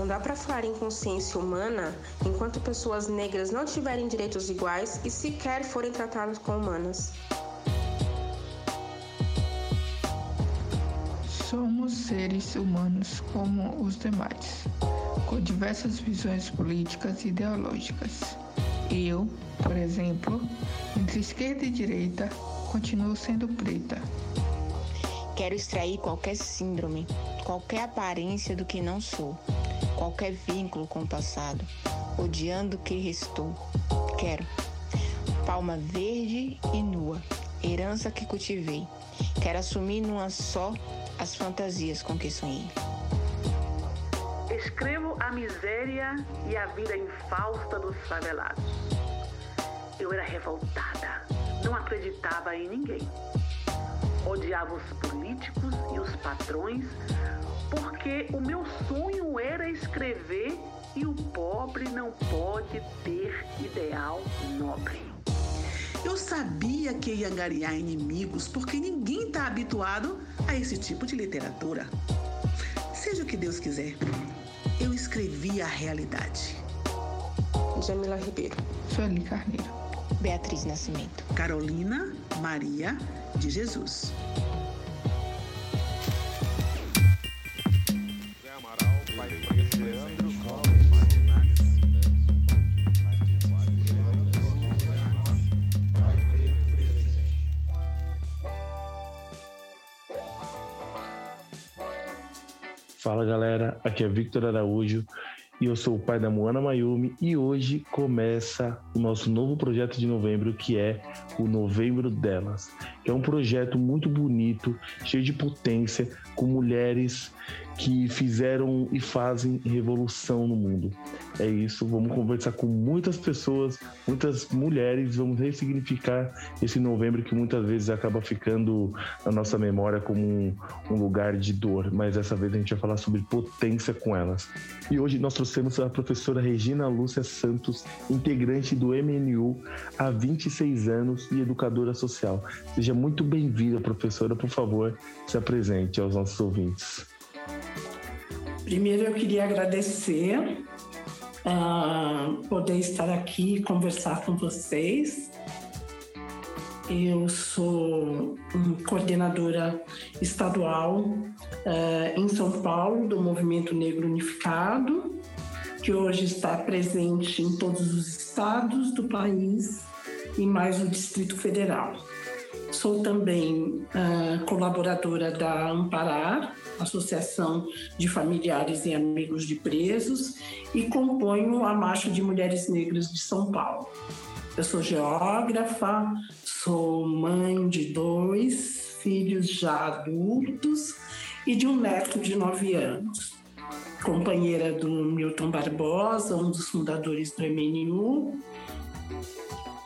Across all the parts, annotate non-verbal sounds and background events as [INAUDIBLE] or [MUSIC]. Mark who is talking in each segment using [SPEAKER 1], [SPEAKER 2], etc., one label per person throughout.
[SPEAKER 1] Não dá para falar em consciência humana enquanto pessoas negras não tiverem direitos iguais e sequer forem tratadas como humanas.
[SPEAKER 2] Somos seres humanos como os demais, com diversas visões políticas e ideológicas. Eu, por exemplo, entre esquerda e direita, continuo sendo preta.
[SPEAKER 3] Quero extrair qualquer síndrome, qualquer aparência do que não sou, qualquer vínculo com o passado, odiando o que restou. Quero palma verde e nua, herança que cultivei. Quero assumir numa só as fantasias com que sonhei.
[SPEAKER 4] Escrevo a miséria e a vida infausta dos favelados. Eu era revoltada, não acreditava em ninguém. Odiava os políticos e os patrões, porque o meu sonho era escrever e o pobre não pode ter ideal nobre.
[SPEAKER 5] Eu sabia que ia angariar inimigos porque ninguém está habituado a esse tipo de literatura. Seja o que Deus quiser, eu escrevi a realidade.
[SPEAKER 1] Jamila Ribeiro.
[SPEAKER 2] Sueli Carneiro.
[SPEAKER 3] Beatriz Nascimento.
[SPEAKER 5] Carolina Maria de Jesus.
[SPEAKER 6] Fala galera, aqui é Victor Araújo e eu sou o pai da Moana Mayumi e hoje começa o nosso novo projeto de novembro que é o Novembro Delas, que é um projeto muito bonito, cheio de potência, com mulheres que fizeram e fazem revolução no mundo. É isso, vamos conversar com muitas pessoas, muitas mulheres, vamos ressignificar esse novembro que muitas vezes acaba ficando na nossa memória como um, um lugar de dor, mas dessa vez a gente vai falar sobre potência com elas. E hoje nós trouxemos a professora Regina Lúcia Santos, integrante do MNU há 26 anos e educadora social. Seja muito bem-vinda, professora, por favor, se apresente aos nossos ouvintes.
[SPEAKER 7] Primeiro eu queria agradecer uh, poder estar aqui e conversar com vocês. Eu sou coordenadora estadual uh, em São Paulo do Movimento Negro Unificado, que hoje está presente em todos os estados do país e mais o Distrito Federal. Sou também uh, colaboradora da Amparar, Associação de Familiares e Amigos de Presos, e componho a Marcha de Mulheres Negras de São Paulo. Eu sou geógrafa, sou mãe de dois filhos já adultos e de um neto de nove anos. Companheira do Milton Barbosa, um dos fundadores do MNU,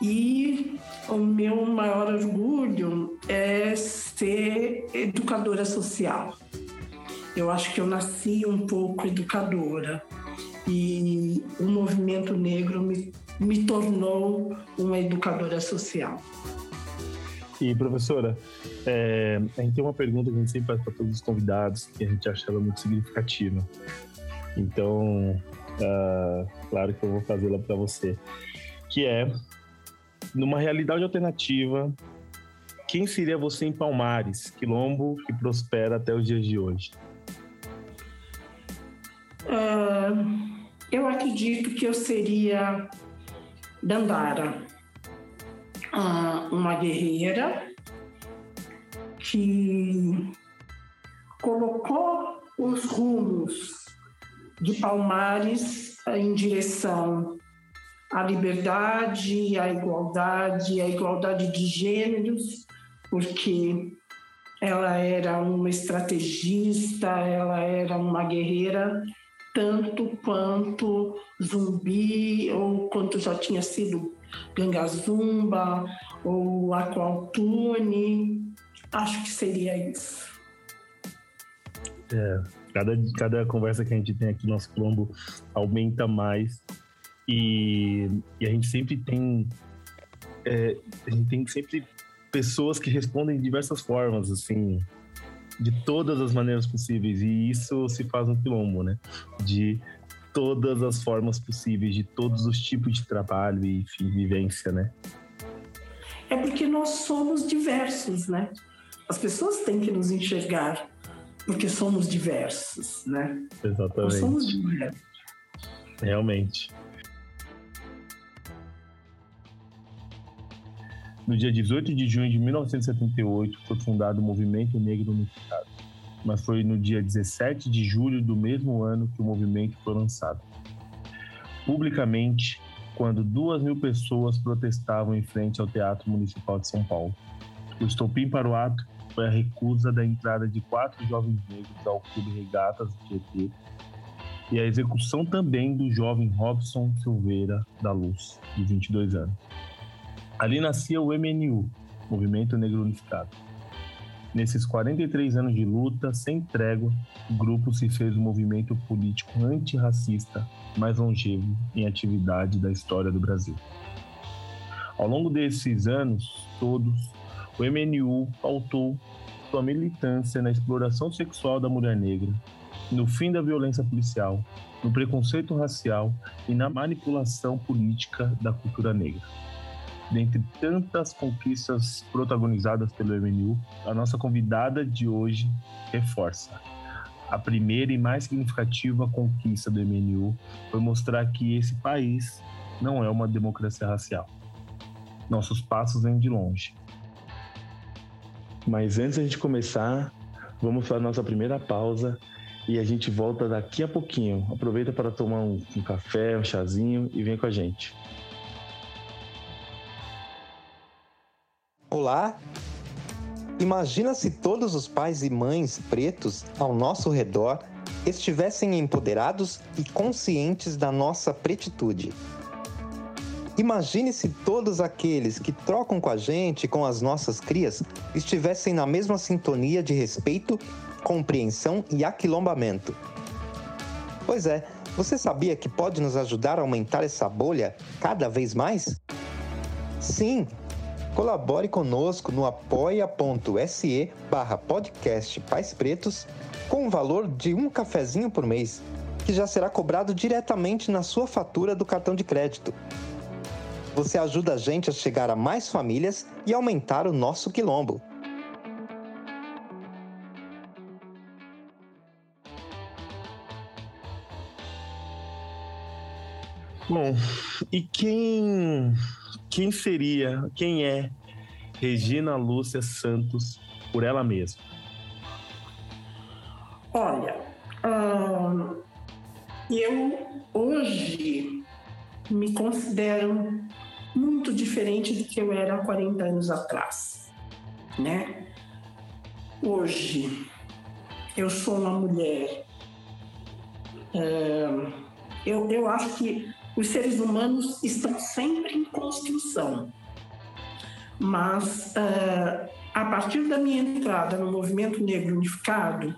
[SPEAKER 7] e o meu maior orgulho é ser educadora social. Eu acho que eu nasci um pouco educadora e o movimento negro me, me tornou uma educadora social.
[SPEAKER 6] E professora, é, a gente tem uma pergunta que a gente sempre faz para todos os convidados, que a gente acha ela muito significativa. Então, uh, claro que eu vou fazê-la para você, que é numa realidade alternativa, quem seria você em Palmares, quilombo que prospera até os dias de hoje?
[SPEAKER 7] Uh, eu acredito que eu seria Dandara, uma guerreira que colocou os rumos de Palmares em direção à liberdade, à igualdade, à igualdade de gêneros, porque ela era uma estrategista, ela era uma guerreira tanto quanto Zumbi ou quanto já tinha sido Gangazumba ou Aqualtune. Acho que seria isso.
[SPEAKER 6] É, cada, cada conversa que a gente tem aqui no nosso Colombo aumenta mais e, e a gente sempre tem é, a gente tem sempre pessoas que respondem de diversas formas, assim, de todas as maneiras possíveis. E isso se faz no quilombo, né? De todas as formas possíveis, de todos os tipos de trabalho e, enfim, vivência, né?
[SPEAKER 7] É porque nós somos diversos, né? As pessoas têm que nos enxergar porque somos diversos, né?
[SPEAKER 6] Exatamente. Nós
[SPEAKER 7] somos diversos.
[SPEAKER 6] Realmente. No dia 18 de junho de 1978 foi fundado o Movimento Negro Unificado, mas foi no dia 17 de julho do mesmo ano que o movimento foi lançado. Publicamente, quando duas mil pessoas protestavam em frente ao Teatro Municipal de São Paulo. O estopim para o ato foi a recusa da entrada de quatro jovens negros ao Clube Regatas do Tietê e a execução também do jovem Robson Silveira da Luz, de 22 anos. Ali nascia o MNU, Movimento Negro Unificado. Nesses 43 anos de luta, sem trégua, o grupo se fez o movimento político antirracista mais longevo em atividade da história do Brasil. Ao longo desses anos todos, o MNU pautou sua militância na exploração sexual da mulher negra, no fim da violência policial, no preconceito racial e na manipulação política da cultura negra. Dentre tantas conquistas protagonizadas pelo MNU, a nossa convidada de hoje reforça. A primeira e mais significativa conquista do MNU foi mostrar que esse país não é uma democracia racial. Nossos passos vêm de longe. Mas antes de a gente começar, vamos para a nossa primeira pausa e a gente volta daqui a pouquinho. Aproveita para tomar um, um café, um chazinho e vem com a gente.
[SPEAKER 8] Olá! Imagina se todos os pais e mães pretos ao nosso redor estivessem empoderados e conscientes da nossa pretitude. Imagine se todos aqueles que trocam com a gente, com as nossas crias, estivessem na mesma sintonia de respeito, compreensão e aquilombamento. Pois é, você sabia que pode nos ajudar a aumentar essa bolha cada vez mais? Sim, Colabore conosco no apoia.se barra podcast Pais Pretos com o valor de um cafezinho por mês, que já será cobrado diretamente na sua fatura do cartão de crédito. Você ajuda a gente a chegar a mais famílias e aumentar o nosso quilombo.
[SPEAKER 6] Bom, e quem quem seria, quem é Regina Lúcia Santos por ela mesma?
[SPEAKER 7] Olha, hum, eu hoje me considero muito diferente do que eu era há 40 anos atrás, né? Hoje eu sou uma mulher. Hum, eu, eu acho que os seres humanos estão sempre em construção. Mas uh, a partir da minha entrada no movimento negro unificado,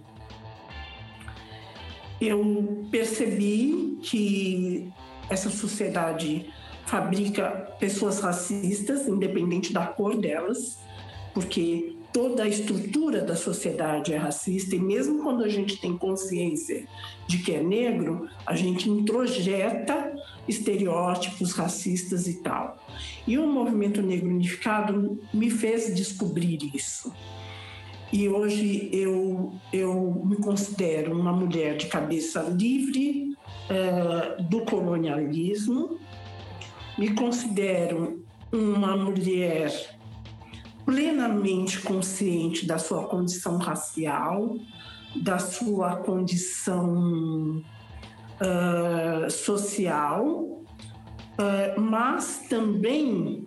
[SPEAKER 7] eu percebi que essa sociedade fabrica pessoas racistas, independente da cor delas, porque toda a estrutura da sociedade é racista e mesmo quando a gente tem consciência de que é negro, a gente introjeta estereótipos racistas e tal. E o movimento negro unificado me fez descobrir isso. E hoje eu, eu me considero uma mulher de cabeça livre uh, do colonialismo, me considero uma mulher plenamente consciente da sua condição racial, da sua condição uh, social, uh, mas também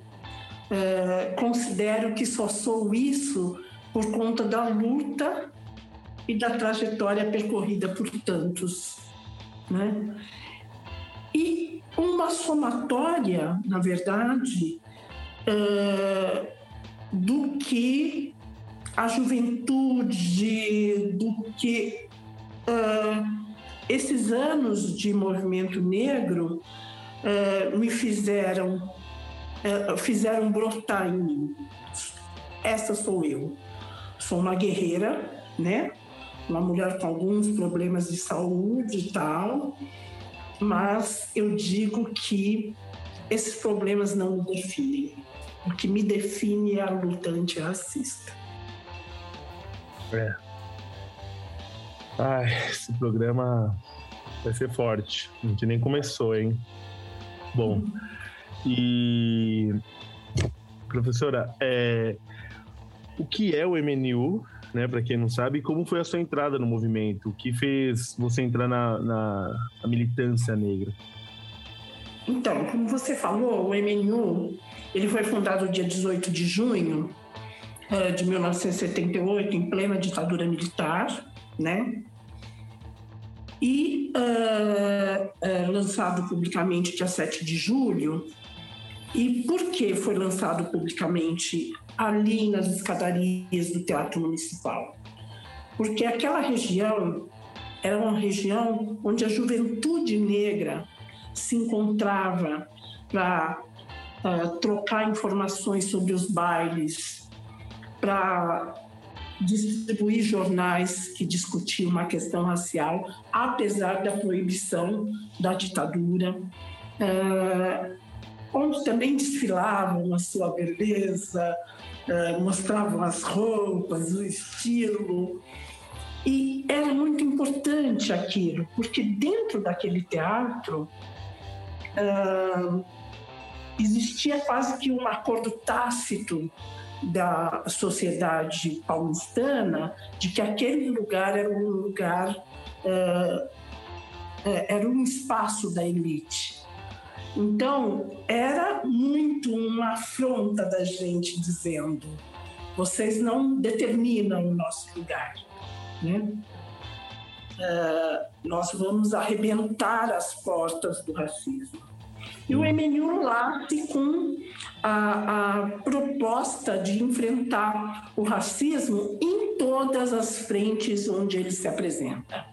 [SPEAKER 7] uh, considero que só sou isso por conta da luta e da trajetória percorrida por tantos. Né? E uma somatória, na verdade, do que a juventude, do que uh, esses anos de movimento negro uh, me fizeram uh, fizeram brotar em mim. Essa sou eu. Sou uma guerreira, né? Uma mulher com alguns problemas de saúde e tal, mas eu digo que esses problemas não me definem. O que me define é a luta antirracista.
[SPEAKER 6] É. Ai, esse programa vai ser forte. A gente nem começou, hein? Bom, e professora, é, o que é o MNU, né? Para quem não sabe, como foi a sua entrada no movimento? O que fez você entrar na, na, na militância negra?
[SPEAKER 7] Então, como você falou, o MNU ele foi fundado dia 18 de junho uh, de 1978, em plena ditadura militar, né? E uh, uh, lançado publicamente dia 7 de julho. E por que foi lançado publicamente ali nas escadarias do Teatro Municipal? Porque aquela região era uma região onde a juventude negra se encontrava para uh, trocar informações sobre os bailes, para distribuir jornais que discutiam uma questão racial, apesar da proibição da ditadura, uh, onde também desfilavam a sua beleza, uh, mostravam as roupas, o estilo. E era muito importante aquilo, porque dentro daquele teatro uh, existia quase que um acordo tácito da sociedade paulistana de que aquele lugar era um lugar, uh, era um espaço da elite. Então, era muito uma afronta da gente dizendo: vocês não determinam o nosso lugar. Né? Uh, nós vamos arrebentar as portas do racismo. E o MNU late com a, a, proposta de enfrentar o racismo em todas as frentes onde ele se apresenta.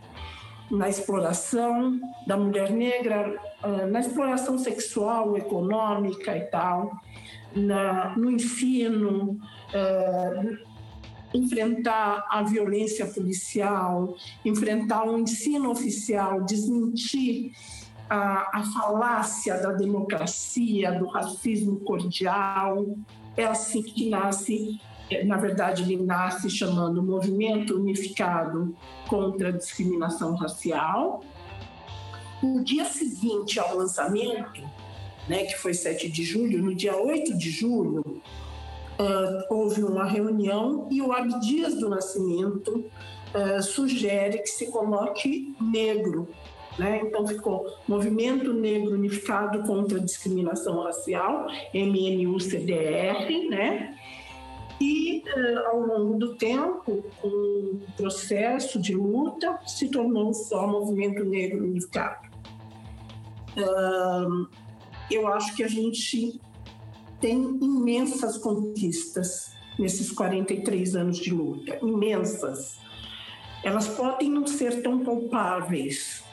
[SPEAKER 7] Na exploração da mulher negra, ah, na exploração sexual, econômica e tal, na, no ensino, uh, enfrentar a violência policial, enfrentar o ensino oficial, desmentir a, a falácia da democracia, do racismo cordial. É assim que nasce, na verdade, ele nasce chamando Movimento Unificado contra a Discriminação Racial. No dia seguinte ao lançamento, né, que foi 7 de julho, no dia 8 de julho, uh, houve uma reunião e o Abdias do Nascimento uh, sugere que se coloque negro né? Então ficou Movimento Negro Unificado contra a Discriminação Racial, MNU-CDR, né? E uh, ao longo do tempo, o processo de luta, se tornou só Movimento Negro Unificado. Uh, eu acho que a gente tem imensas conquistas nesses 43 anos de luta, imensas. Elas podem não ser tão palpáveis,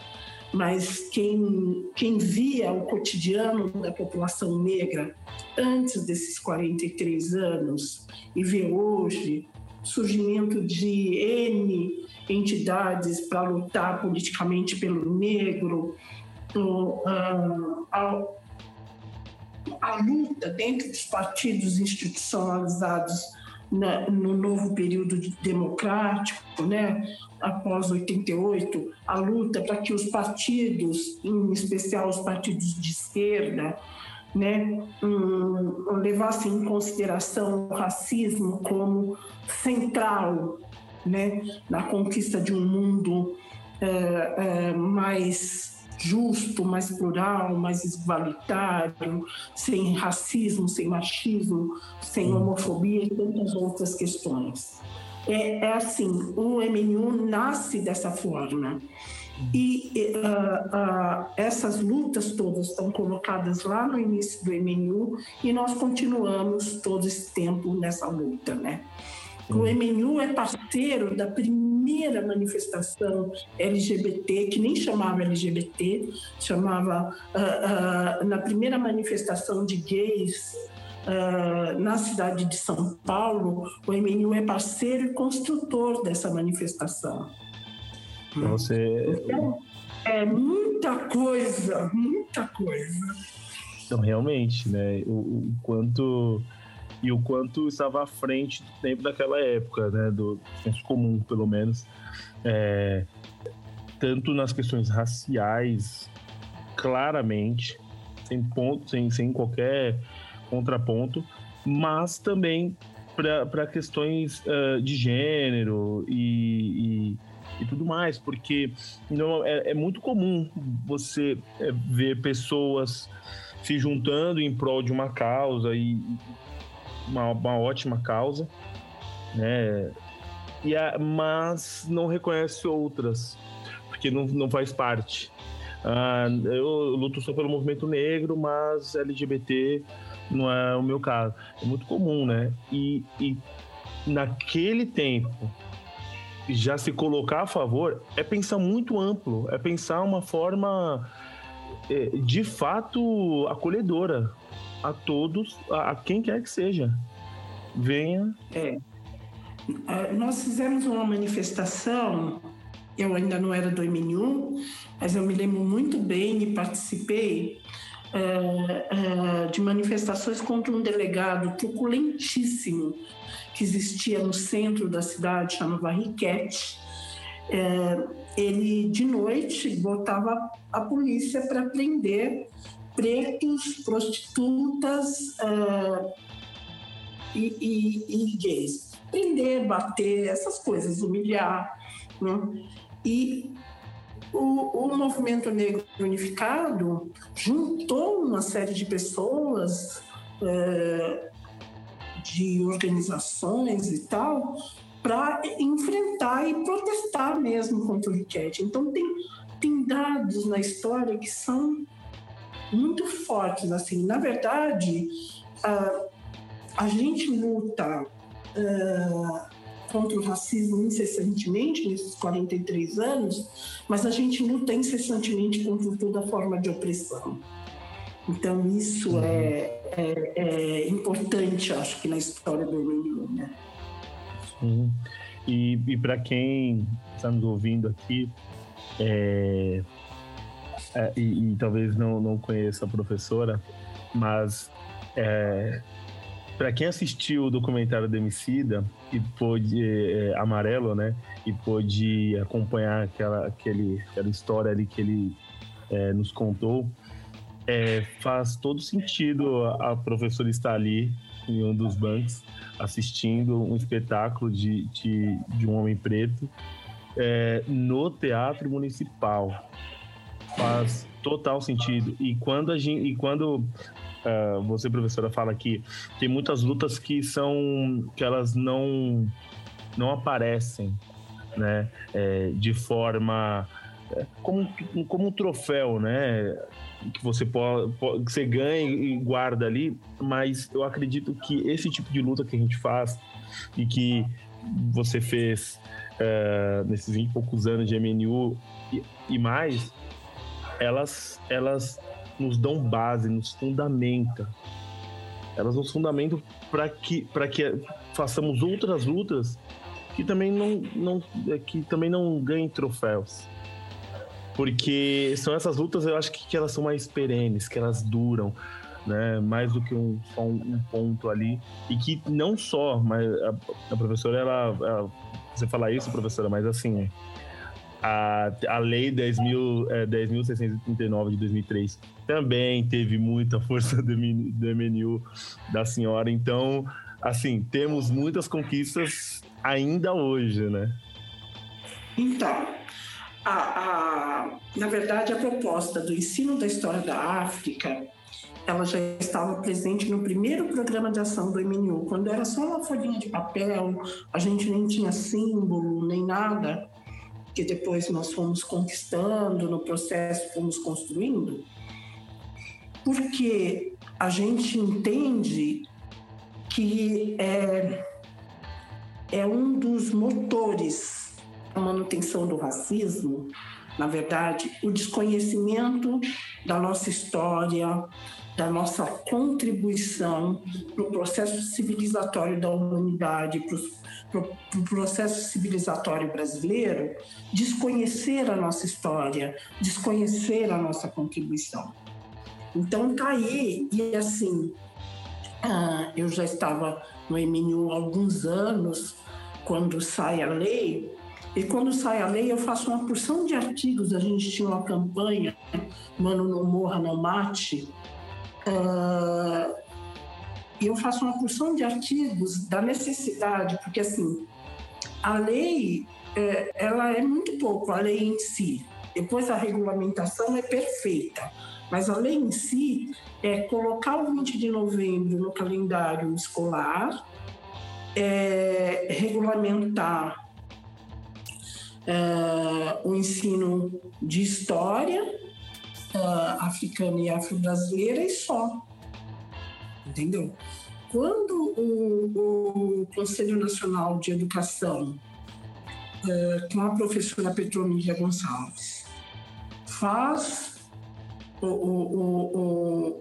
[SPEAKER 7] mas quem, quem via o cotidiano da população negra antes desses 43 anos e vê hoje surgimento de N entidades para lutar politicamente pelo negro, a, a luta dentro dos partidos institucionalizados na, no novo período democrático, né? após 88, a luta para que os partidos, em especial os partidos de esquerda, né, um, levassem em consideração o racismo como central né, na conquista de um mundo é, é, mais justo, mais plural, mais igualitário, sem racismo, sem machismo, sem homofobia e tantas outras questões. É, é assim, o MNU nasce dessa forma. E uh, uh, essas lutas todas estão colocadas lá no início do MNU e nós continuamos todo esse tempo nessa luta, né? O MNU é parceiro da primeira manifestação LGBT, que nem chamava LGBT, chamava uh, uh, na primeira manifestação de gays uh, na cidade de São Paulo, o MNU é parceiro e construtor dessa manifestação.
[SPEAKER 6] Você...
[SPEAKER 7] Então, é, muita coisa, muita coisa.
[SPEAKER 6] Então, realmente, né? O, o, quanto e o quanto estava à frente do tempo daquela época, né? Do senso comum, pelo menos. É, tanto nas questões raciais, claramente, sem ponto, sem, sem qualquer contraponto, mas também para questões uh, de gênero e, e, e, tudo mais, porque não, é, é muito comum você é, ver pessoas se juntando em prol de uma causa e uma, uma ótima causa, né? E a, mas não reconhece outras, porque não, não faz parte. Ah, eu luto só pelo movimento negro, mas LGBT não é o meu caso. É muito comum, né? E, e naquele tempo, já se colocar a favor é pensar muito amplo, é pensar uma forma é, de fato acolhedora a todos, a quem quer que seja. Venha.
[SPEAKER 7] É. é. Nós fizemos uma manifestação, eu ainda não era do MNU, mas eu me lembro muito bem e participei é, é, de manifestações contra um delegado truculentíssimo que existia no centro da cidade, chamava Riquete. É, ele, de noite, botava a polícia para prender pretos, prostitutas é, e, e, e, gays. Prender, bater, essas coisas, humilhar. Né? E o, o movimento negro unificado juntou uma série de pessoas, é, de organizações e tal, para enfrentar e protestar mesmo contra o Riquete. Então, tem, tem dados na história que são muito fortes. Assim, na verdade, a, a gente luta. Contra o racismo incessantemente nesses 43 anos, mas a gente luta incessantemente contra toda forma de opressão. Então, isso é, é, é importante, acho que, na história do MNU, né?
[SPEAKER 6] Sim. E, e para quem está nos ouvindo aqui, é, é, e, e, talvez não, não conheça a professora, mas é, para quem assistiu o documentário do Emicida e pôde é, amarelo, né, e pôde acompanhar aquela aquele, aquela história ali que ele é, nos contou, é, faz todo sentido a, a, professora estar ali em um dos bancos assistindo um espetáculo de, de, de um homem preto é, no teatro municipal faz total sentido. E quando a gente e quando uh, você, professora, fala que tem muitas lutas que são que elas não não aparecem, né, é, de forma é, como, como um troféu, né, que você pode, que você ganha e guarda ali, mas eu acredito que esse tipo de luta que a gente faz e que você fez uh, nesses 20 e poucos anos de MNU e, e mais, elas, elas nos dão base, nos fundamenta. Elas nos fundamentam para que, que façamos outras lutas que também não, não, que também não ganhem troféus. Porque são essas lutas, eu acho que, que elas são mais perenes, que elas duram, né? Mais do que um, só um, um ponto ali. E que não só, mas a, a professora, ela, ela, Você fala isso, professora, mas assim, a, a lei 10.639 é, 10 de 2003 também teve muita força [LAUGHS] do, do MNU da senhora. Então, assim, temos muitas conquistas ainda hoje, né?
[SPEAKER 7] Então, a, a, na verdade, a proposta do ensino da história da África ela já estava presente no primeiro programa de ação do MNU, quando era só uma folhinha de papel, a gente nem tinha símbolo, nem nada que depois nós fomos conquistando, no processo fomos construindo, porque a gente entende que é, é um dos motores da manutenção do racismo na verdade, o desconhecimento da nossa história, da nossa contribuição para o processo civilizatório da humanidade, para o processo civilizatório brasileiro, desconhecer a nossa história, desconhecer a nossa contribuição. Então, tá aí, e assim, ah, eu já estava no MNU há alguns anos, quando sai a lei, e quando sai a lei, eu faço uma porção de artigos. A gente tinha uma campanha, Mano Não Morra, Não Mate. E eu faço uma porção de artigos da necessidade, porque assim, a lei, é, ela é muito pouco, a lei em si. Depois a regulamentação é perfeita, mas a lei em si é colocar o 20 de novembro no calendário escolar, é, regulamentar uh, o ensino de história uh, africana e afro-brasileira e só. Entendeu? Quando o, o Conselho Nacional de Educação, uh, com a professora Petromília Gonçalves, faz o, o,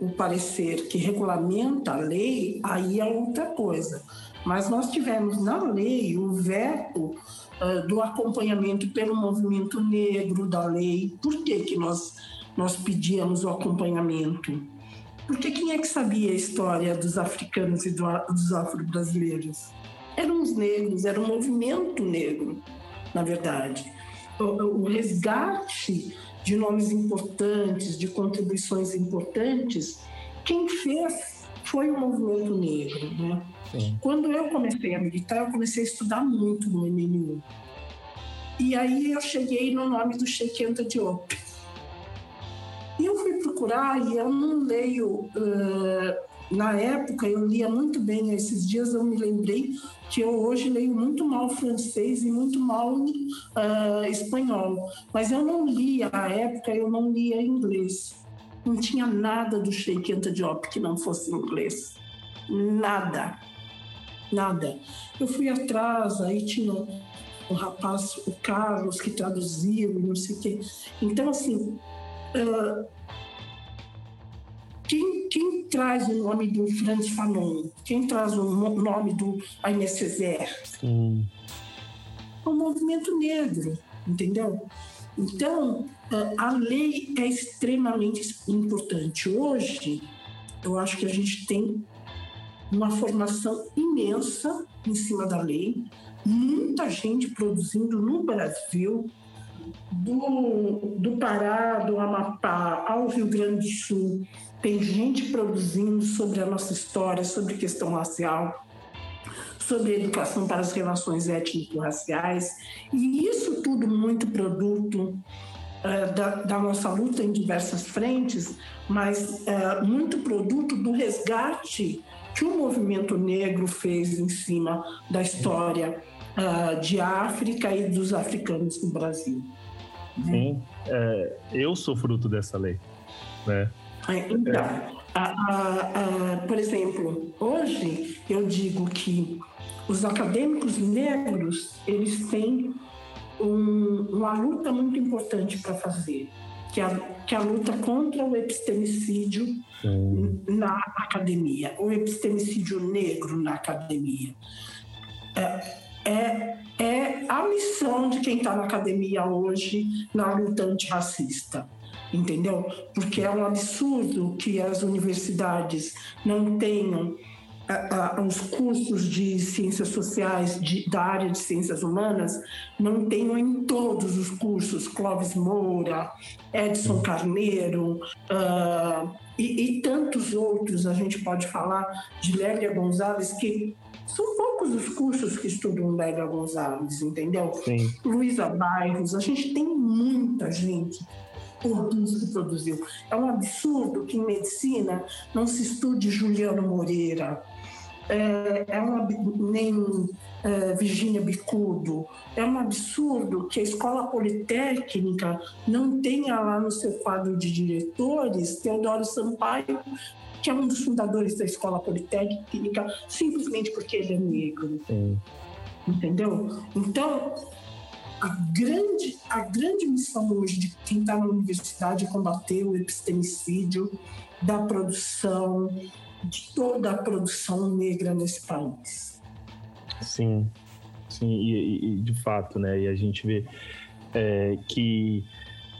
[SPEAKER 7] o, o, parecer que regulamenta a lei, aí é outra coisa. Mas nós tivemos na lei o veto uh, do acompanhamento pelo movimento negro da lei. Por que, que nós, nós pedíamos o acompanhamento? Porque quem é que sabia a história dos africanos e do, dos afro-brasileiros? Eram os negros, era um movimento negro, na verdade. O, o resgate de nomes importantes, de contribuições importantes, quem fez foi o movimento negro, né? Sim. Quando eu comecei a militar, eu comecei a estudar muito no MNU. E aí eu cheguei no nome do Sheikh Anta Diop. E eu fui procurar e eu não leio. Uh, na época eu lia muito bem, esses dias eu me lembrei que eu hoje leio muito mal francês e muito mal uh, espanhol. Mas eu não lia, na época eu não lia inglês. Não tinha nada do Sheikh Anta Diop que não fosse inglês. Nada nada. Eu fui atrás, aí tinha o rapaz, o Carlos, que traduziu e não sei o quê. Então, assim, uh, quem, quem, traz o nome do Franz Fanon? Quem traz o nome do Aimé Césaire? Hum. É o movimento negro, entendeu? Então, a lei é extremamente importante. Hoje, eu acho que a gente tem uma formação imensa em cima da lei, muita gente produzindo no Brasil, do, do Pará, do Amapá ao Rio Grande do Sul, tem gente produzindo sobre a nossa história, sobre questão racial, sobre educação para as relações étnico-raciais, e isso tudo muito produto uh, da, da, nossa luta em diversas frentes, mas uh, muito produto do resgate que o movimento negro fez em cima da história uh, de África e dos africanos no Brasil.
[SPEAKER 6] Né? Sim, é, eu sou fruto dessa lei, né?
[SPEAKER 7] É, então. A, a, a, por exemplo, hoje eu digo que os acadêmicos negros eles têm um, uma luta muito importante para fazer, que é, a, que é a luta contra o epistemicídio na academia, o epistemicídio negro na academia. É, é, é a missão de quem está na academia hoje na luta antirracista entendeu? Porque é um absurdo que as universidades não tenham os cursos de ciências sociais de, da área de ciências humanas não tenham em todos os cursos Clóvis Moura, Edson Carneiro uh, e, e, tantos outros. A gente pode falar de Lélia Gonzalez, que são poucos os cursos que estudam Lélia Gonzalez, entendeu? Sim. Luísa Bairros, a gente tem muita gente produz que produziu. É um absurdo que em medicina não se estude Juliano Moreira, é, é um, nem é, Virgínia Bicudo. É um absurdo que a Escola Politécnica não tenha lá no seu quadro de diretores Teodoro Sampaio, que é um dos fundadores da Escola Politécnica, simplesmente porque ele é negro. Sim. Entendeu? Então, a grande, a grande missão hoje de quem está na universidade é combater o epistemicídio da produção, de toda a produção negra nesse país.
[SPEAKER 6] Sim, sim, e, e de fato, né? E a gente vê é, que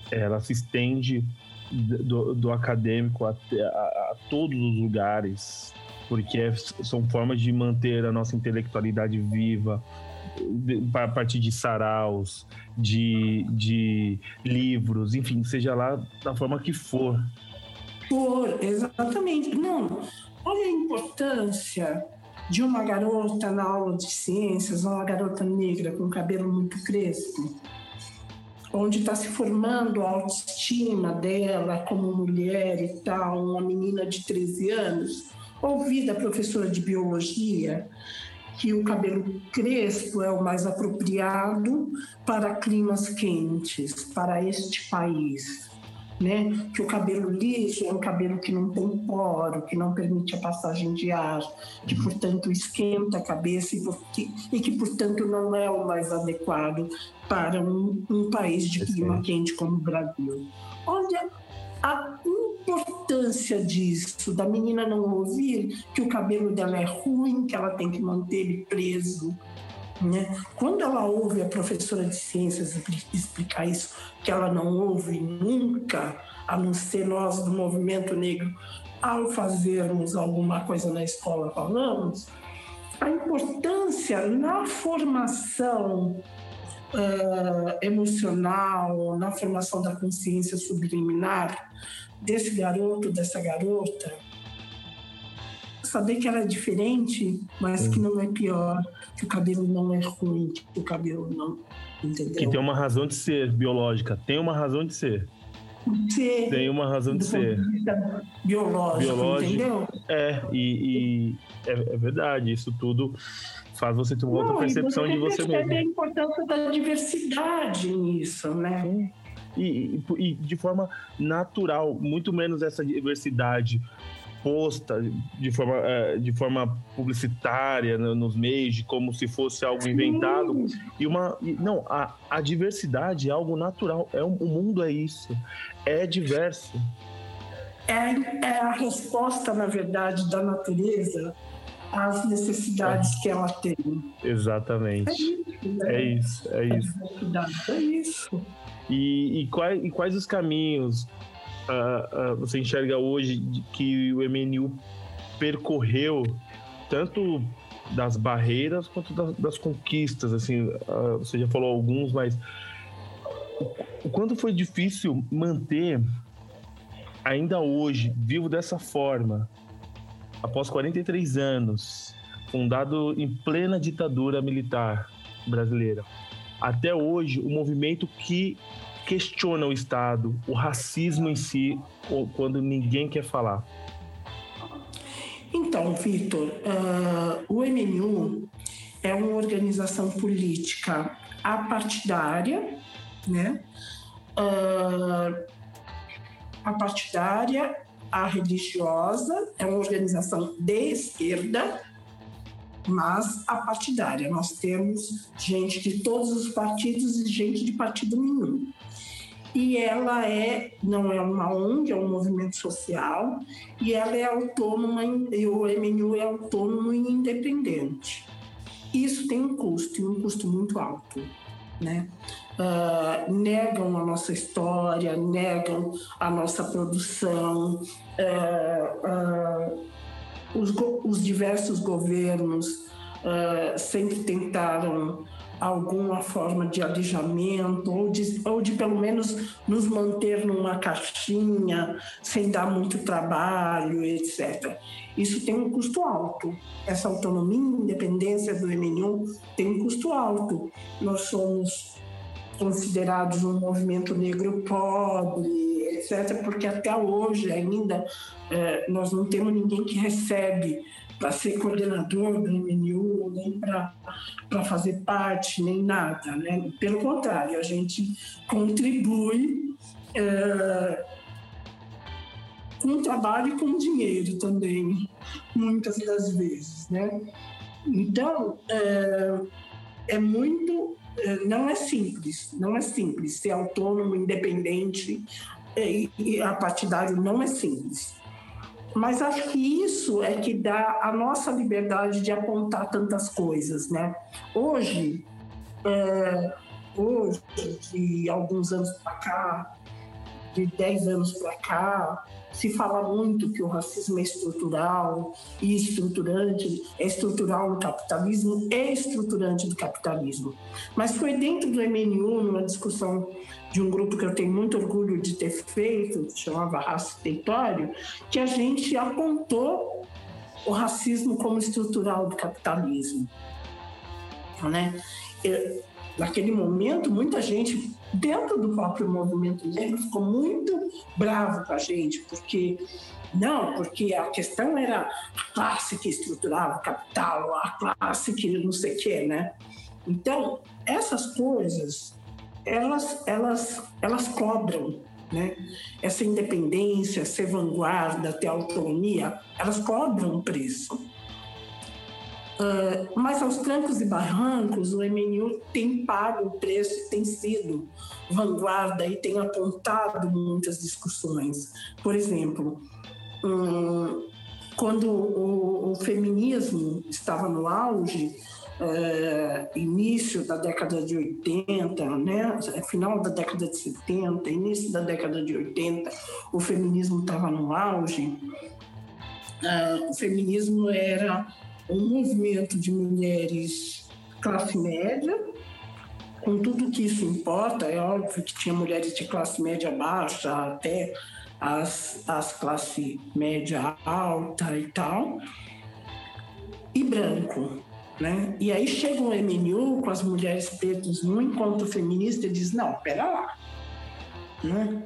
[SPEAKER 6] ela se estende do, do acadêmico a, a, a, todos os lugares, porque é, são formas de manter a nossa intelectualidade viva, a partir de saraus, de, de livros, enfim, seja lá da forma que for.
[SPEAKER 7] For, exatamente. Não, olha a importância de uma garota na aula de ciências, uma garota negra com cabelo muito crespo, onde está se formando a autoestima dela como mulher e tal, uma menina de 13 anos, ouvir da professora de biologia que o cabelo crespo é o mais apropriado para climas quentes, para este país. Né? Que o cabelo liso é um cabelo que não tem poro, que não permite a passagem de ar, que portanto esquenta a cabeça e, que, e que portanto não é o mais adequado para um, um país de clima quente como o Brasil. Olha a importância disso, da menina não ouvir que o cabelo dela é ruim, que ela tem que manter ele preso. Né? Quando ela ouve a professora de ciências explicar isso, que ela não ouve nunca, a não ser nós do movimento negro, ao fazermos alguma coisa na escola, falamos, a importância na formação uh, emocional, na formação da consciência subliminar desse garoto, dessa garota, saber que ela é diferente, mas que não é pior, que o cabelo não é ruim, que o cabelo não. Entendeu?
[SPEAKER 6] Que tem uma razão de ser biológica, tem uma razão de ser.
[SPEAKER 7] Ser,
[SPEAKER 6] tem uma razão de ser.
[SPEAKER 7] Biológico, biológico, entendeu?
[SPEAKER 6] É, e, e é, é verdade, isso tudo faz você ter uma outra percepção de você mesmo.
[SPEAKER 7] a importância da diversidade nisso, né?
[SPEAKER 6] E, e, e, de forma natural, muito menos essa diversidade posta de forma, é, de forma publicitária nos meios, de como se fosse algo inventado. E uma. Não, a, a diversidade é algo natural. É, o mundo é isso. É diverso.
[SPEAKER 7] É, é a resposta, na verdade, da natureza as necessidades que ela tem.
[SPEAKER 6] Exatamente. É isso, né? é isso. É isso.
[SPEAKER 7] É isso.
[SPEAKER 6] E, e, quais, e quais os caminhos você enxerga hoje que o MNU percorreu, tanto das barreiras quanto das, das conquistas? Assim, você já falou alguns, mas o quanto foi difícil manter ainda hoje, vivo dessa forma, após 43 anos, fundado em plena ditadura militar brasileira. Até hoje, o movimento que questiona o Estado, o racismo em si, quando ninguém quer falar.
[SPEAKER 7] Então, Vitor, uh, o MNU é uma organização política apartidária, né? Uh, apartidária a religiosa é uma organização de esquerda, mas a partidária. Nós temos gente de todos os partidos e gente de partido nenhum. E ela é, não é uma ONG, é um movimento social, e ela é autônoma, e o MNU é autônomo e independente. Isso tem um custo, e um custo muito alto, né? uh, negam a nossa história, negam a nossa produção. Uh, uh, os, os, diversos governos sempre tentaram alguma forma de alijamento ou de, ou de pelo menos nos manter numa caixinha sem dar muito trabalho, etc. Isso tem um custo alto. Essa autonomia e independência do MNU tem um custo alto. Nós somos considerados um movimento negro pobre, etc., porque até hoje ainda é, nós não temos ninguém que recebe para ser coordenador do MNU, nem para fazer parte, nem nada. Né? Pelo contrário, a gente contribui é, com trabalho e com dinheiro também, muitas das vezes. Né? Então, é, é muito eh, não é simples, não é simples ser autônomo, independente e, e a partidário não é simples. Mas acho que isso é que dá a nossa liberdade de apontar tantas coisas, né? Hoje, é, hoje de alguns anos para cá, de 10 anos para cá, se fala muito que o racismo é estrutural e estruturante, é estrutural no capitalismo, é estruturante do capitalismo. Mas foi dentro do MNU, numa discussão de um grupo que eu tenho muito orgulho de ter feito, que chamava Raça Território, que a gente apontou o racismo como estrutural do capitalismo. Né? Eu, naquele momento, muita gente dentro do próprio movimento negro ficou muito bravo com a gente, porque não, porque a questão era a classe que estruturava o capital, a classe que não sei o quê, né? Então, essas coisas, elas, elas, elas cobram, né? Essa independência, ser vanguarda, ter autonomia, elas cobram um preço. Uh, mas aos trancos e barrancos, o MNU tem pago o preço, tem sido vanguarda e tem apontado muitas discussões. Por exemplo, um, quando o, o, feminismo estava no auge, uh, início da década de 80, né? final da década de 70, início da década de 80, o feminismo estava no auge. Uh, o feminismo era um movimento de mulheres classe média, com tudo que isso importa, é óbvio que tinha mulheres de classe média baixa até as, as classe média alta e tal, e branco. Né? E aí chega um MNU com as mulheres pretas no encontro feminista e diz, não, pera lá. Né?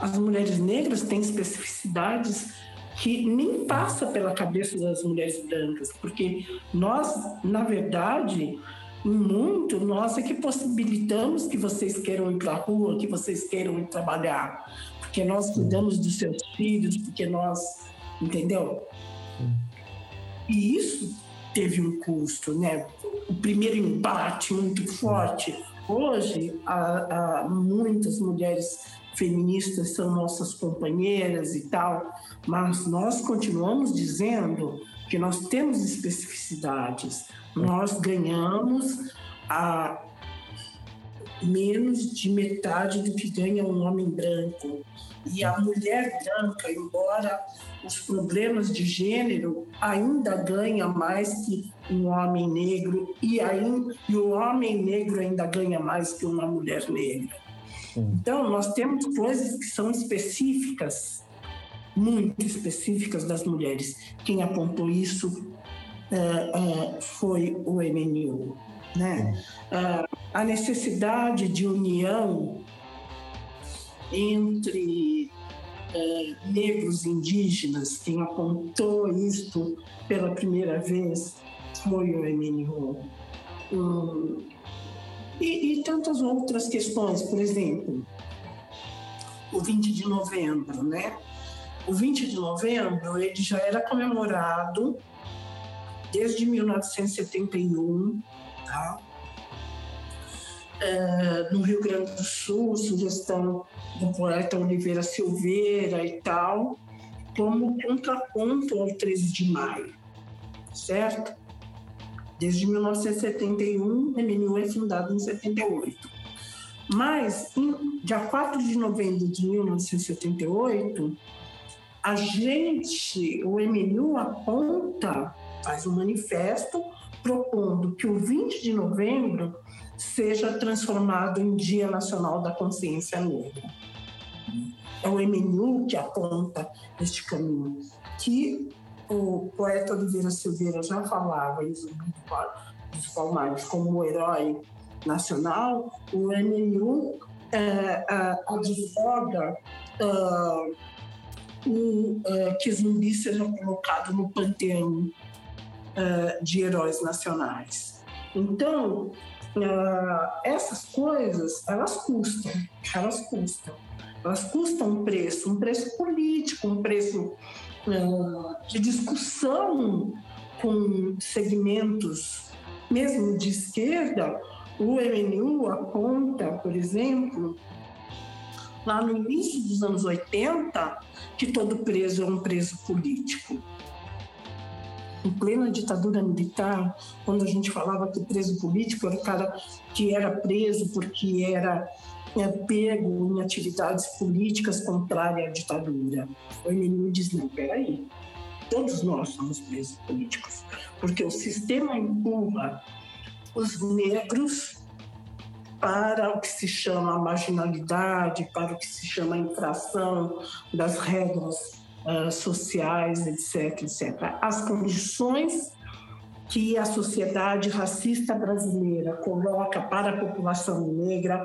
[SPEAKER 7] As mulheres negras têm especificidades que nem passa pela cabeça das mulheres brancas, porque nós, na verdade, muito nós é que possibilitamos que vocês queiram ir para a rua, que vocês queiram ir trabalhar, porque nós cuidamos dos seus filhos, porque nós, entendeu? E isso teve um custo, né? O primeiro embate muito forte. Hoje, há, muitas mulheres feministas são nossas companheiras e tal, mas nós continuamos dizendo que nós temos especificidades. Nós ganhamos a menos de metade do que ganha um homem branco. E a mulher branca, embora os problemas de gênero, ainda ganha mais que um homem negro e, ainda, e o homem negro ainda ganha mais que uma mulher negra. Então, nós temos coisas que são específicas, muito específicas das mulheres. Quem apontou isso é, é, foi o MNU. Né? É, a necessidade de união entre é, negros indígenas, quem apontou isso pela primeira vez foi o MNU. Um, e, e tantas outras questões, por exemplo, o 20 de novembro, né? O 20 de novembro ele já era comemorado desde 1971, tá? É, no Rio Grande do Sul, sugestão do poeta Oliveira Silveira e tal, como contraponto ao 13 de maio, certo? Desde 1971, o MNU é fundado em 78. Mas, em dia 4 de novembro de 1978, a gente, o MNU aponta, faz um manifesto propondo que o 20 de novembro seja transformado em Dia Nacional da Consciência Negra. É o MNU que aponta este caminho, que o poeta Oliveira Silveira já falava em Zumbi dos Palmares como herói nacional, o MNU é, é, advoga é, um, é, que Zumbi seja colocado no panteão é, de heróis nacionais. Então, é, essas coisas, elas custam, elas custam. Elas custam um preço, um preço político, um preço é, de discussão com segmentos, mesmo de esquerda, O MNU aponta, por exemplo, lá no início dos anos 80, que todo preso é um preso político. Em plena ditadura militar, quando a gente falava que preso político era o cara que era preso porque era é, pego em atividades políticas contrárias à ditadura. O MNU diz: não, peraí, todos nós somos presos políticos, porque o sistema empurra os negros para o que se chama marginalidade, para o que se chama infração das regras uh, sociais, etc, etc. As condições que a sociedade racista brasileira coloca para a população negra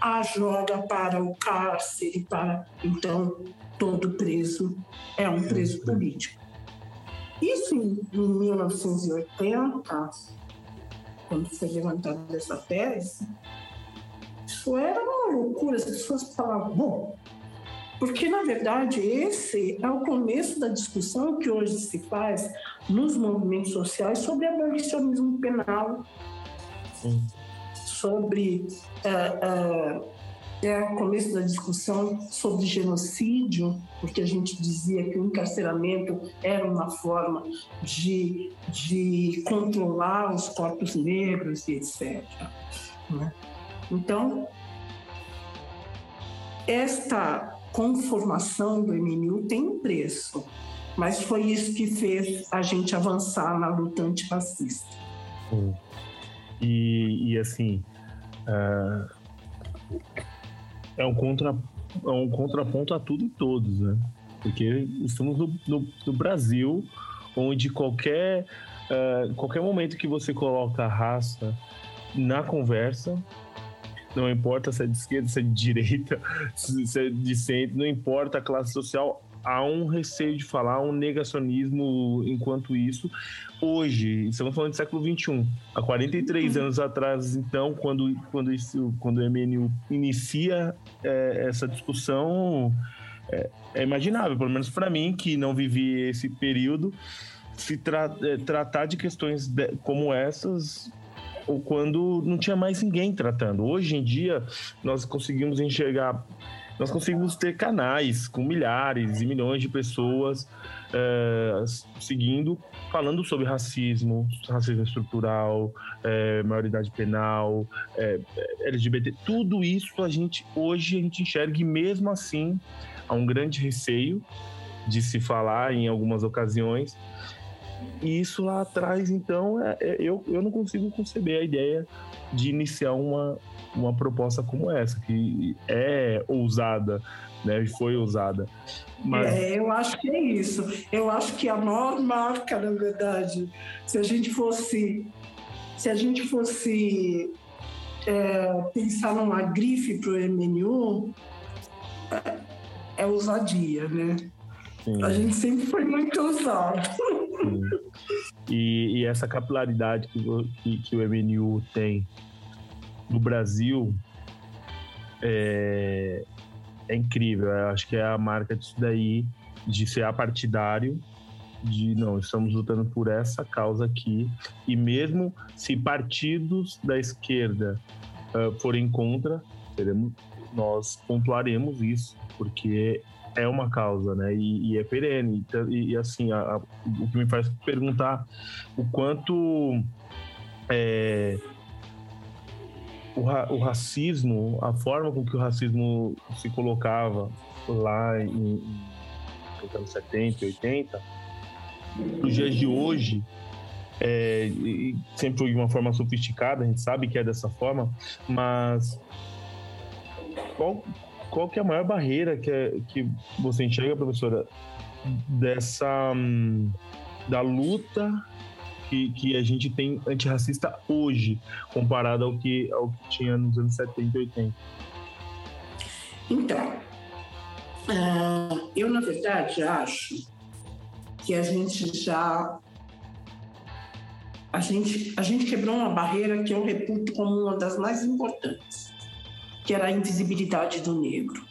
[SPEAKER 7] a joga para o cárcere, para então todo preso é um preso político. Isso em, em 1980 quando foi levantada essa tese, isso era uma loucura. As pessoas falavam, bom, porque na verdade esse é o começo da discussão que hoje se faz nos movimentos sociais sobre abolicionismo penal, Sim. sobre uh, uh, é o começo da discussão sobre genocídio, porque a gente dizia que o encarceramento era uma forma de, de controlar os corpos negros e etc. Né? Então, esta conformação do MNU tem um preço, mas foi isso que fez a gente avançar na luta antirracista.
[SPEAKER 6] Hum. E, e assim, uh é um, contra, é um contraponto a tudo e todos, né? Porque estamos no, no, no Brasil, onde qualquer, uh, qualquer momento que você coloca a raça na conversa, não importa se é de esquerda, se é de direita, [LAUGHS] se é de centro, não importa a classe social, há um receio de falar, um negacionismo enquanto isso. Hoje, estamos falando do século XXI, há 43 uhum. anos atrás, então, quando, quando, isso, quando o MNU inicia é, essa discussão, é, é, imaginável, pelo menos para mim, que não vivi esse período, se tra é, tratar de questões de, como essas ou quando não tinha mais ninguém tratando. Hoje em dia, nós conseguimos enxergar nós conseguimos ter canais com milhares e milhões de pessoas é, seguindo, falando sobre racismo, racismo estrutural, é, maioridade penal, é, LGBT, tudo isso a gente hoje a gente enxerga e mesmo assim há um grande receio de se falar em algumas ocasiões. E isso lá atrás, então, é, é, eu, eu não consigo conceber a ideia de iniciar uma, uma proposta como essa, que é ousada, né? Foi ousada.
[SPEAKER 7] Mas... É, eu acho que é isso. Eu acho que a maior marca, na verdade, se a gente fosse, se a gente fosse é, pensar numa grife para o MNU, é, é ousadia, né? Sim. A gente sempre foi muito ousado.
[SPEAKER 6] E, e, essa capilaridade que, que, que, o MNU tem no Brasil é, é incrível. Eu acho que é a marca disso daí, de ser apartidário, de não, estamos lutando por essa causa aqui. E mesmo se partidos da esquerda uh, forem contra, teremos, nós pontuaremos isso, porque é uma causa, né? E, e é perene. E, e assim, a, a, o que me faz perguntar o quanto é, o, o, racismo, a forma com que o racismo se colocava lá em, nos anos 70, 80, nos dias de hoje, é, sempre de uma forma sofisticada, a gente sabe que é dessa forma, mas qual, qual que é a maior barreira que, é, que você enxerga, professora, dessa hum, da luta que, que a gente tem antirracista hoje, comparado ao que, ao que tinha nos anos 70 e 80?
[SPEAKER 7] Então, uh, eu na verdade acho que a gente já a gente, a gente quebrou uma barreira que eu reputo como uma das mais importantes, que era a invisibilidade do negro.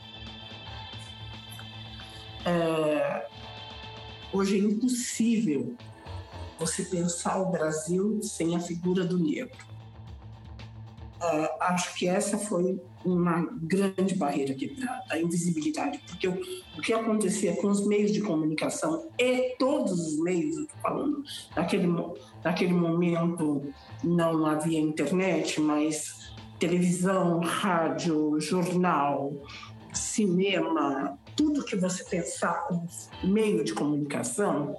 [SPEAKER 7] É, hoje é impossível você pensar o Brasil sem a figura do negro. uh, acho que essa foi uma grande barreira quebrada, a invisibilidade, porque o, o, que acontecia com os meios de comunicação e todos os meios, eu falando, naquele, naquele momento não havia internet, mas televisão, rádio, jornal, cinema, tudo que você pensar como meio de comunicação,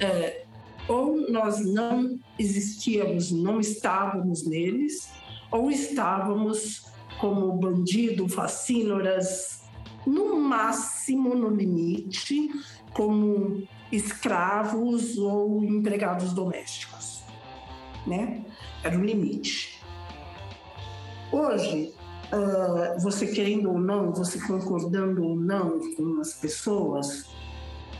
[SPEAKER 7] é, ou nós não existíamos, não estávamos neles, ou estávamos como bandido, facínoras, no máximo, no limite, como escravos ou empregados domésticos, né? Era o limite. Hoje, uh, você querendo ou não, você concordando ou não com as pessoas,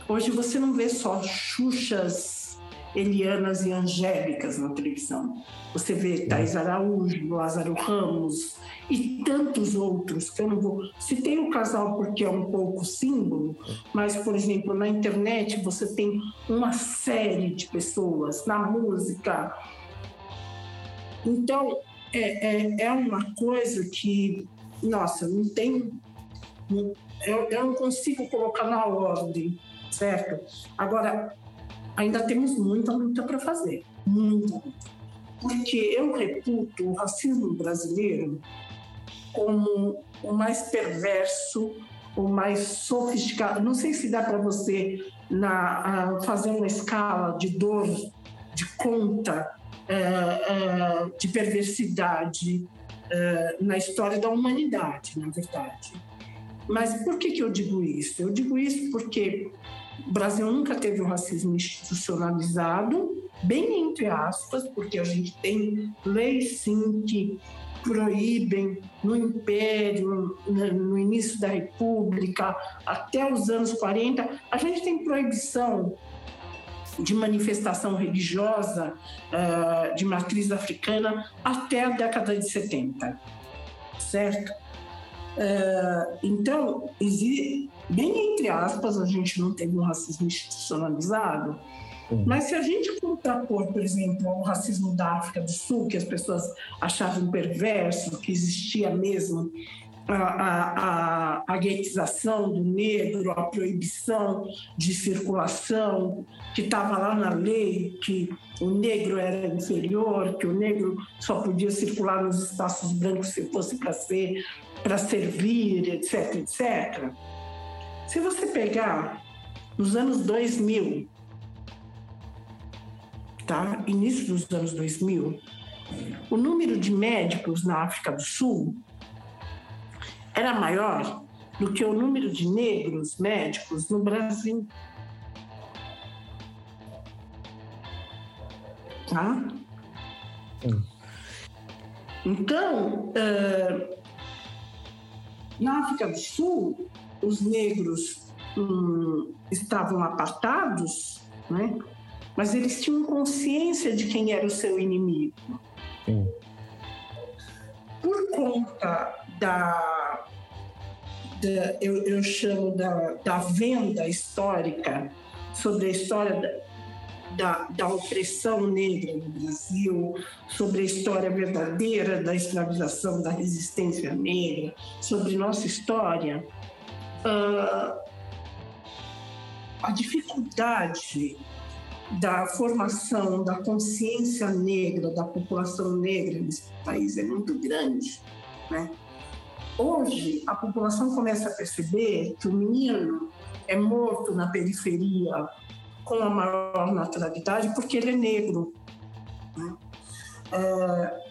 [SPEAKER 7] hoje você não vê só Xuxas, Elianas e Angélicas na televisão. Você vê Thais Araújo, Lázaro Ramos e tantos outros que eu não vou. Citei o casal porque é um pouco símbolo, mas, por exemplo, na internet você tem uma série de pessoas, na música. Então, é, é, é uma coisa que, nossa, não tem. Eu, eu não consigo colocar na ordem, certo? Agora, ainda temos muita luta para fazer, muita luta porque eu reputo o racismo brasileiro como o mais perverso, o mais sofisticado. Não sei se dá para você na, fazer uma escala de dor, de conta, uh, uh, de perversidade na história da humanidade, na verdade. Mas por que, que eu digo isso? Eu digo isso porque o Brasil nunca teve um racismo institucionalizado, bem entre aspas, porque a gente tem leis sim que proíbem no Império, no início da República, até os anos 40, a gente tem proibição de manifestação religiosa uh, de matriz africana até a década de 70, certo? Uh, então, bem entre aspas, a gente não teve um racismo institucionalizado. Mas se a gente contrapor, por exemplo, o racismo da África do Sul, que as pessoas achavam perverso, que existia mesmo a, a, a, guetização do negro, a proibição de circulação, que estava lá na lei, que o negro era inferior, que o negro só podia circular nos espaços brancos se fosse para ser, para servir, etc, etc. Se você pegar nos anos 2000, tá? início dos anos 2000, o número de médicos na África do Sul era maior do que o número de negros médicos no Brasil. Tá? Então, uh, na África do Sul, os negros um, estavam apartados, né? mas eles tinham consciência de quem era o seu inimigo. Por conta da, da eu, eu, chamo da, da venda histórica sobre a história da, da, opressão negra no Brasil, sobre a história verdadeira da escravização, da resistência negra, sobre nossa história, uh, a dificuldade da formação da consciência negra, da população negra nesse país é muito grande, né? Hoje, a população começa a perceber que o menino é morto na periferia com a maior naturalidade porque ele é negro. Né? É,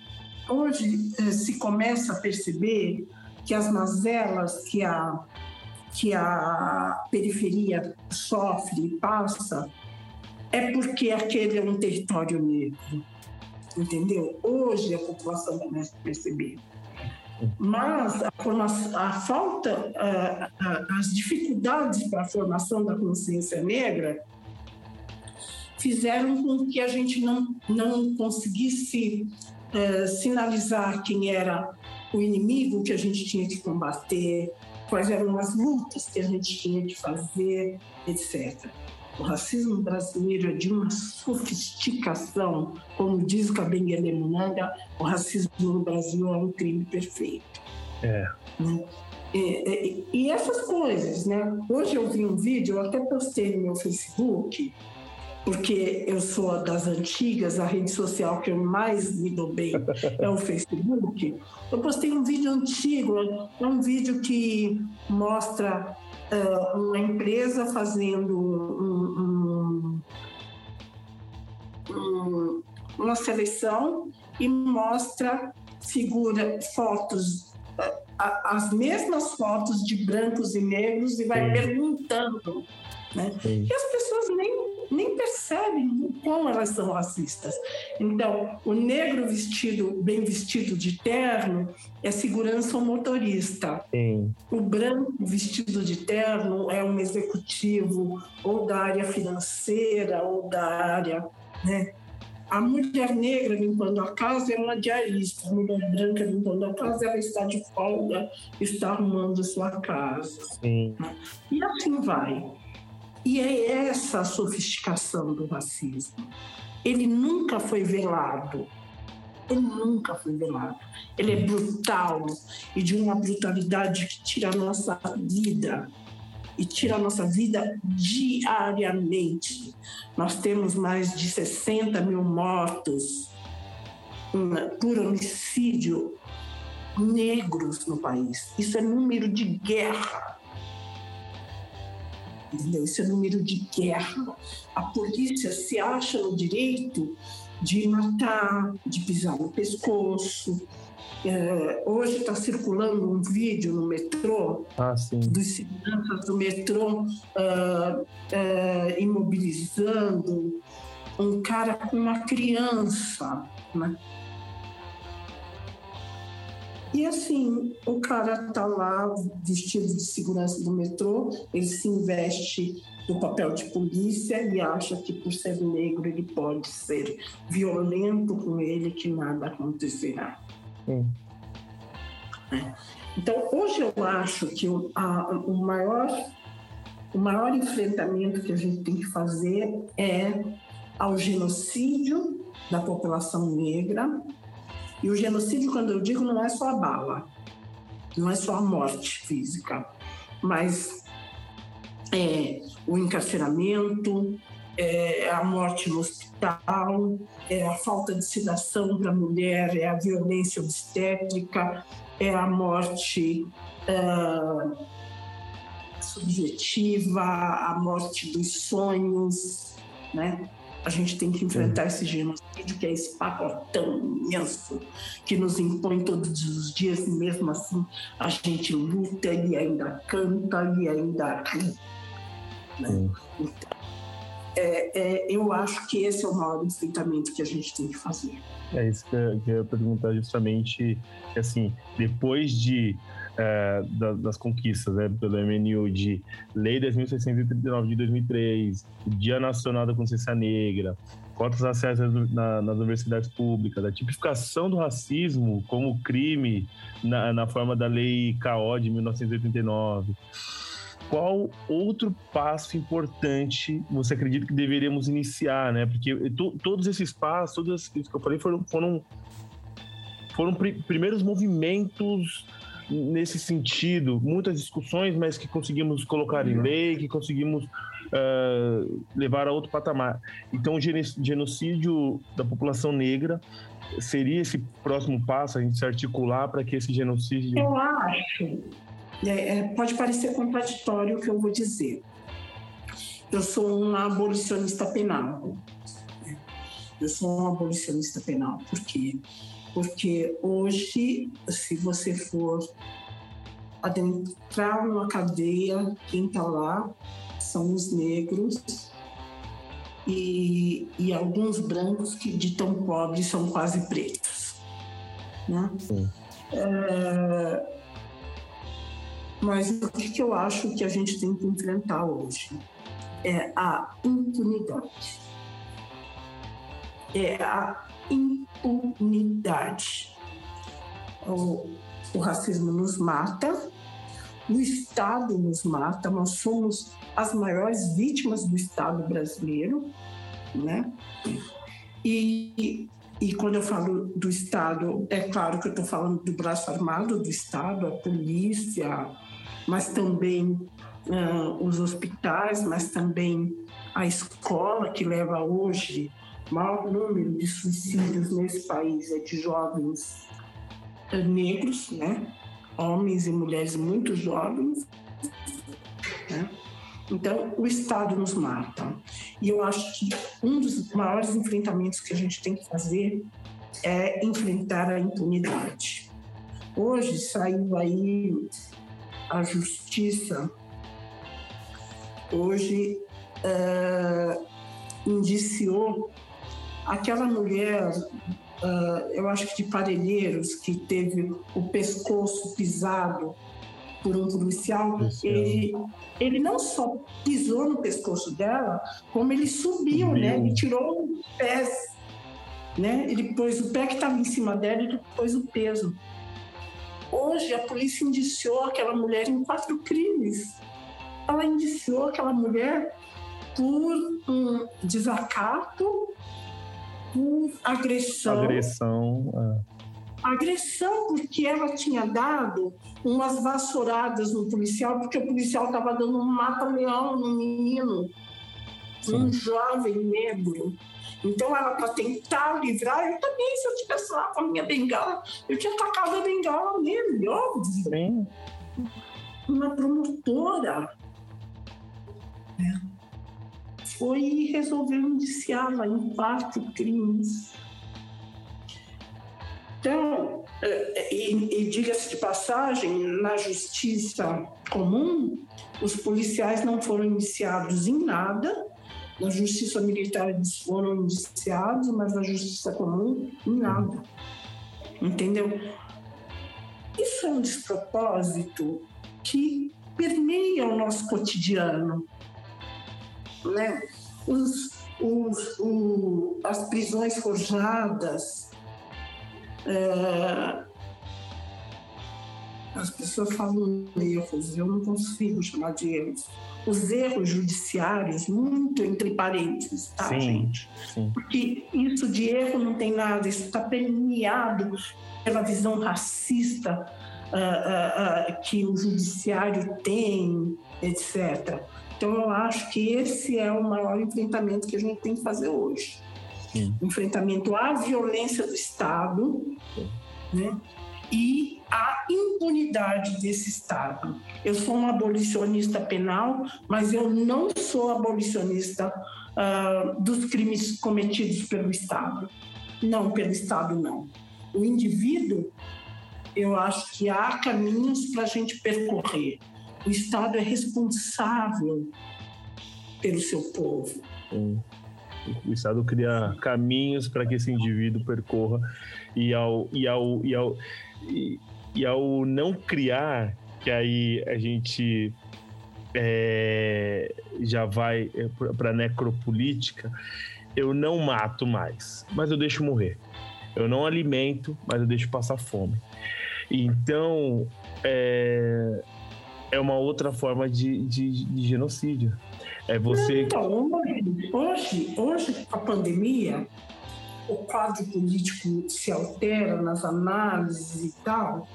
[SPEAKER 7] hoje é, se começa a perceber que as mazelas que a, que a periferia sofre e passa é porque aquele é um território negro, entendeu? Hoje a população começa a perceber. Mas a, formação, a falta, as dificuldades para a formação da consciência negra fizeram com que a gente não, não conseguisse é, sinalizar quem era o inimigo que a gente tinha que combater, quais eram as lutas que a gente tinha que fazer, etc. O racismo brasileiro é de uma sofisticação, como diz Kabengele Munanga, o racismo no Brasil é um crime perfeito.
[SPEAKER 6] É.
[SPEAKER 7] Né? E, e, e, essas coisas, né? Hoje eu vi um vídeo, eu até postei no meu Facebook, porque eu sou das antigas, a rede social que eu mais me dou bem [LAUGHS] é o Facebook. Eu postei um vídeo antigo, é um vídeo que mostra uh, uma empresa fazendo um, um, um, uma seleção e mostra figura fotos as mesmas fotos de brancos e negros e vai Sim. perguntando né? E as pessoas nem, nem percebem como elas são racistas. Então, o negro vestido, bem vestido de terno, é segurança ou motorista.
[SPEAKER 6] Sim.
[SPEAKER 7] O branco vestido de terno é um executivo ou da área financeira ou da área. Né? A mulher negra limpando a casa é uma diarista, a mulher branca limpando a casa, ela está de folga, está arrumando sua casa.
[SPEAKER 6] Sim.
[SPEAKER 7] E assim vai. E é essa a sofisticação do racismo. Ele nunca foi velado. Ele nunca foi velado. Ele é brutal e de uma brutalidade que tira a nossa vida e tira a nossa vida diariamente. Nós temos mais de 60 mil mortos por homicídio negros no país. Isso é número de guerra entendeu? Isso é número de guerra. A polícia se acha no direito de matar, de pisar no pescoço. É, hoje está circulando um vídeo no metrô
[SPEAKER 6] ah,
[SPEAKER 7] dos seguranças do metrô uh, uh, imobilizando um cara com uma criança, né? E assim, o cara tá lá vestido de segurança do metrô, ele se investe no papel de polícia e acha que por ser negro ele pode ser violento com ele, que nada acontecerá. É. Então, hoje eu acho que o, a, o, maior, o maior enfrentamento que a gente tem que fazer é ao genocídio da população negra, e o genocídio, quando eu digo, não é só a bala, não é só a morte física, mas é o encarceramento, é a morte no hospital, é a falta de sedação para a mulher, é a violência obstétrica, é a morte uh, subjetiva, a morte dos sonhos, né? A gente tem que enfrentar esse genocídio, que é esse pacotão imenso que nos impõe todos os dias, e mesmo assim a gente luta e ainda canta e ainda ri. Né? Então, é, é, eu acho que esse é o maior enfrentamento que a gente tem que fazer.
[SPEAKER 6] É isso que eu, que eu ia perguntar justamente, assim, depois de é, das conquistas né, pelo MNU de Lei 10.639 de 2003, Dia Nacional da Consciência Negra, cotas acessos na, nas universidades públicas, a tipificação do racismo como crime na, na forma da Lei KO de 1989. Qual outro passo importante você acredita que deveríamos iniciar, né? Porque to, todos esses passos, todos esses que eu falei, foram, foram, foram pr primeiros movimentos nesse sentido, muitas discussões, mas que conseguimos colocar em lei, que conseguimos uh, levar a outro patamar. Então, o genocídio da população negra seria esse próximo passo, a gente se articular para que esse genocídio.
[SPEAKER 7] Eu acho. É, é, pode parecer contraditório o que eu vou dizer. Eu sou uma abolicionista penal. Eu sou uma abolicionista penal. Por quê? Porque hoje, se você for adentrar uma cadeia, quem está lá são os negros e, e, alguns brancos que de tão pobres são quase pretos. Né? É, mas o que eu acho que a gente tem que enfrentar hoje é a impunidade. É a impunidade. O, o racismo nos mata, o Estado nos mata, nós somos as maiores vítimas do Estado brasileiro, né? E, e quando eu falo do Estado, é claro que eu estou falando do braço armado do Estado, a polícia, mas também uh, os hospitais, mas também a escola que leva hoje o maior número de suicídios nesse país é de jovens uh, negros, né? Homens e mulheres muito jovens, né? Então, o Estado nos mata. E eu acho que um dos maiores enfrentamentos que a gente tem que fazer é enfrentar a impunidade. Hoje saiu aí a justiça, hoje uh, indiciou aquela mulher, uh, eu acho que de Parelheiros, que teve o pescoço pisado por um policial, ele, ele não só pisou no pescoço dela, como ele subiu, né? Ele tirou os pés, né? Ele pôs o pé que estava em cima dela e pôs o peso. Hoje a polícia indiciou aquela mulher em quatro crimes. Ela indiciou aquela mulher por um desacato, por agressão.
[SPEAKER 6] Agressão. É
[SPEAKER 7] agressão porque ela tinha dado umas vassouradas no policial, porque o policial estava dando um mata-leão no menino, Sim. um jovem negro. Então, ela, para tentar livrar, eu também, se eu tivesse lá com a minha bengala, eu tinha tacado a bengala nele, óbvio. Sim. Uma promotora né, foi e resolveu indiciá-la em quatro crimes. Então, é, e, e diga-se de passagem, na justiça comum, os policiais não foram iniciados em nada, na justiça militar eles foram indiciados, mas na justiça comum, nada. Entendeu? Isso é um despropósito que permeia o nosso cotidiano. Né? Os, os, o, as prisões forjadas, é... As pessoas falam erros, eu não consigo chamar de erros. Os erros judiciários, muito entre parênteses, tá, sim, gente? Sim. Porque isso de erro não tem nada, isso está permeado pela visão racista uh, uh, uh, que o judiciário tem, etc. Então, eu acho que esse é o maior enfrentamento que a gente tem que fazer hoje. Sim. enfrentamento à violência do Estado né? E à impunidade desse Estado. Eu sou uma abolicionista penal, mas eu não sou abolicionista uh, dos crimes cometidos pelo Estado. Não, pelo Estado não. O indivíduo, eu acho que há caminhos para a gente percorrer. O Estado é responsável pelo seu povo.
[SPEAKER 6] O Estado cria caminhos para que esse indivíduo percorra e ao, e ao, e ao, e, ao não criar, que aí a gente é, já vai é, para necropolítica, eu não mato mais, mas eu deixo morrer. Eu não alimento, mas eu deixo passar fome. Então, é, é uma outra forma de, de, de genocídio. É você.
[SPEAKER 7] Então, hoje, hoje, com a pandemia, o quadro político se altera nas análises e tal,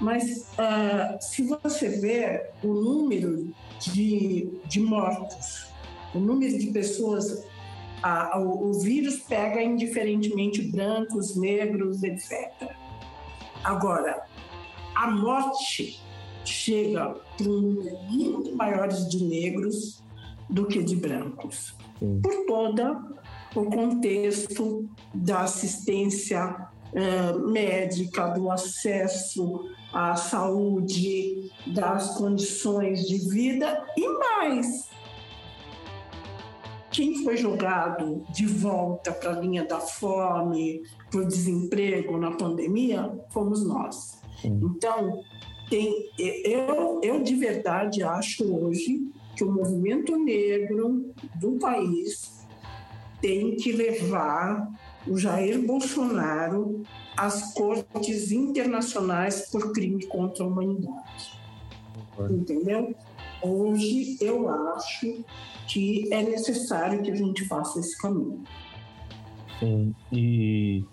[SPEAKER 7] mas uh, se você ver o número de, de mortos, o número de pessoas, uh, o, o vírus pega indiferentemente brancos, negros, etc. Agora, a morte chega para um número muito maior de negros, do que de brancos, Sim. por toda o contexto da assistência eh, médica, do acesso à saúde, das condições de vida e mais. Quem foi jogado de volta para a linha da fome, para o desemprego na pandemia, fomos nós. Então, tem, eu, eu de verdade acho hoje que o movimento negro do país tem que levar o Jair Bolsonaro às cortes internacionais por crime contra a humanidade. entendeu? Hoje eu acho que é necessário que a gente faça esse caminho.
[SPEAKER 6] Sim, e,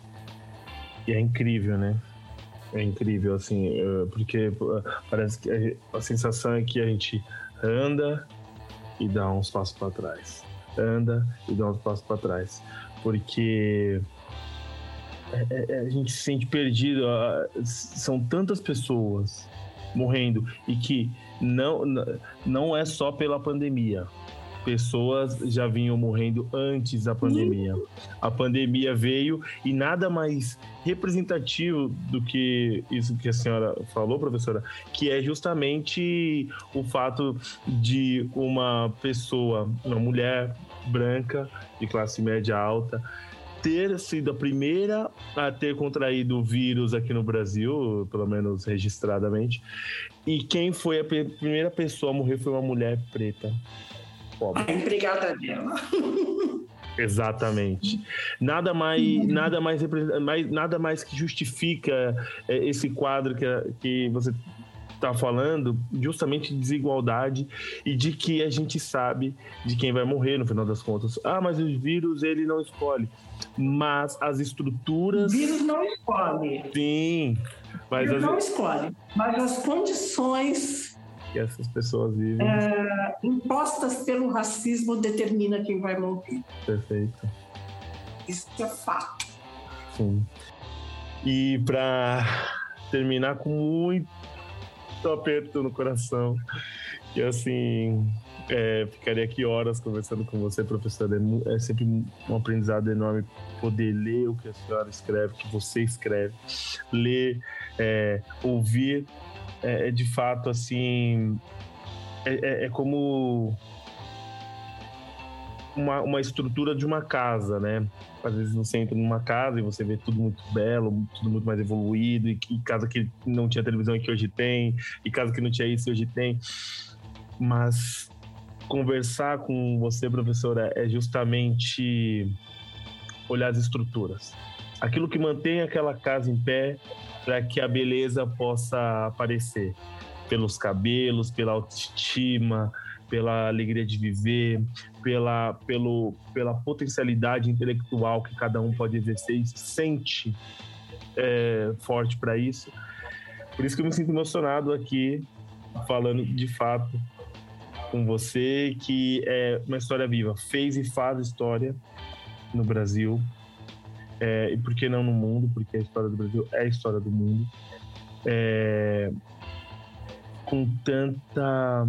[SPEAKER 6] e é incrível, né? É incrível, assim, é, porque parece que a sensação é que a gente anda e dá uns passos para trás. Anda e dá uns passos para trás. Porque é, é, é, a gente se sente perdido. São tantas pessoas morrendo e que não, não é só pela pandemia. Pessoas já vinham morrendo antes da pandemia. A pandemia veio e nada mais representativo do que isso que a senhora falou, professora, que é justamente o fato de uma pessoa, uma mulher branca de classe média alta, ter sido a primeira a ter contraído o vírus aqui no Brasil, pelo menos registradamente. E quem foi a primeira pessoa a morrer foi uma mulher preta.
[SPEAKER 7] Pobre. A empregada dela.
[SPEAKER 6] Exatamente. Nada mais, nada mais, nada mais que justifica é, esse quadro que, que você está falando, justamente de desigualdade e de que a gente sabe de quem vai morrer no final das contas. Ah, mas o vírus ele não escolhe mas as estruturas.
[SPEAKER 7] O vírus não escolhe.
[SPEAKER 6] Sim.
[SPEAKER 7] Mas o vírus as... não escolhe. Mas as condições
[SPEAKER 6] que essas pessoas vivem.
[SPEAKER 7] É, impostas pelo racismo determina quem vai morrer.
[SPEAKER 6] Perfeito.
[SPEAKER 7] Isso é fato.
[SPEAKER 6] Sim. E para terminar com muito aperto no coração, que assim, é, ficaria aqui horas conversando com você, professora. É, é, sempre um aprendizado enorme poder ler o que a senhora escreve, o que você escreve, ler, é, ouvir. É, é de fato assim. É, é, é, como uma, uma estrutura de uma casa, né? Às vezes você entra numa casa e você vê tudo muito belo, tudo muito mais evoluído, e, e casa que não tinha televisão e que hoje tem, e casa que não tinha isso e hoje tem. Mas conversar com você, professora, é justamente olhar as estruturas. Aquilo que mantém aquela casa em pé para que a beleza possa aparecer. Pelos cabelos, pela autoestima, pela alegria de viver, pela, pelo, pela potencialidade intelectual que cada um pode exercer e sente é, forte para isso. Por isso que eu me sinto emocionado aqui, falando de fato com você, que é uma história viva. Fez e faz história no Brasil. É, e por que não no mundo? Porque a história do Brasil é a história do mundo. É, com tanta.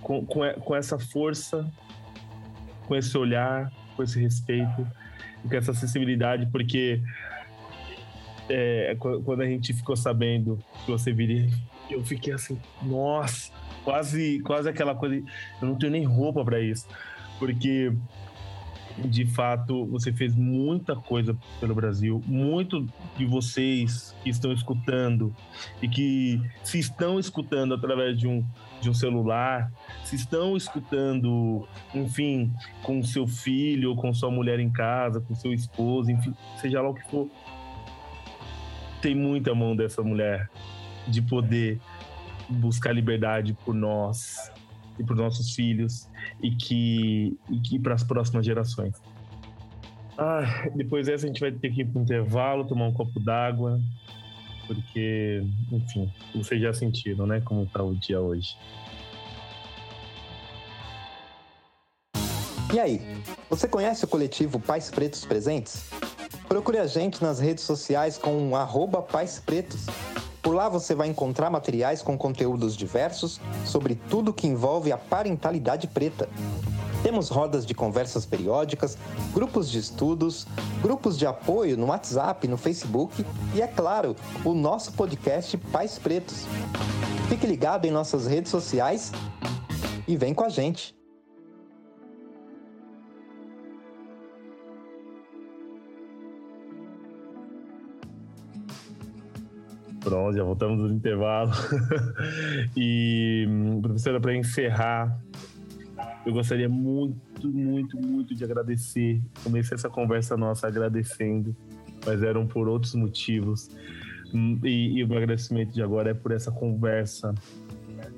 [SPEAKER 6] Com, com, com essa força, com esse olhar, com esse respeito, com essa sensibilidade, porque é, quando a gente ficou sabendo que você viria eu fiquei assim, nossa, quase, quase aquela coisa. Eu não tenho nem roupa para isso, porque de fato você fez muita coisa pelo Brasil. Muito de vocês que estão escutando e que se estão escutando através de um, de um celular, se estão escutando, enfim, com seu filho, com sua mulher em casa, com seu esposo, enfim, seja lá o que for. Tem muita mão dessa mulher de poder buscar liberdade por nós e por nossos filhos e que, e que para as próximas gerações. Ah, depois dessa a gente vai ter que ir para intervalo, tomar um copo d'água, porque, enfim, vocês já sentiram, né, como está o dia hoje.
[SPEAKER 8] E aí, você conhece o coletivo Pais Pretos Presentes? Procure a gente nas redes sociais com arroba Pais Pretos por lá você vai encontrar materiais com conteúdos diversos sobre tudo que envolve a parentalidade preta. Temos rodas de conversas periódicas, grupos de estudos, grupos de apoio no WhatsApp, no Facebook e, é claro, o nosso podcast Pais Pretos. Fique ligado em nossas redes sociais e vem com a gente.
[SPEAKER 6] Pronto, já voltamos do intervalo. [LAUGHS] e, professora, para encerrar, eu gostaria muito, muito, muito de agradecer. Comecei essa conversa nossa agradecendo, mas eram por outros motivos. E, e o meu agradecimento de agora é por essa conversa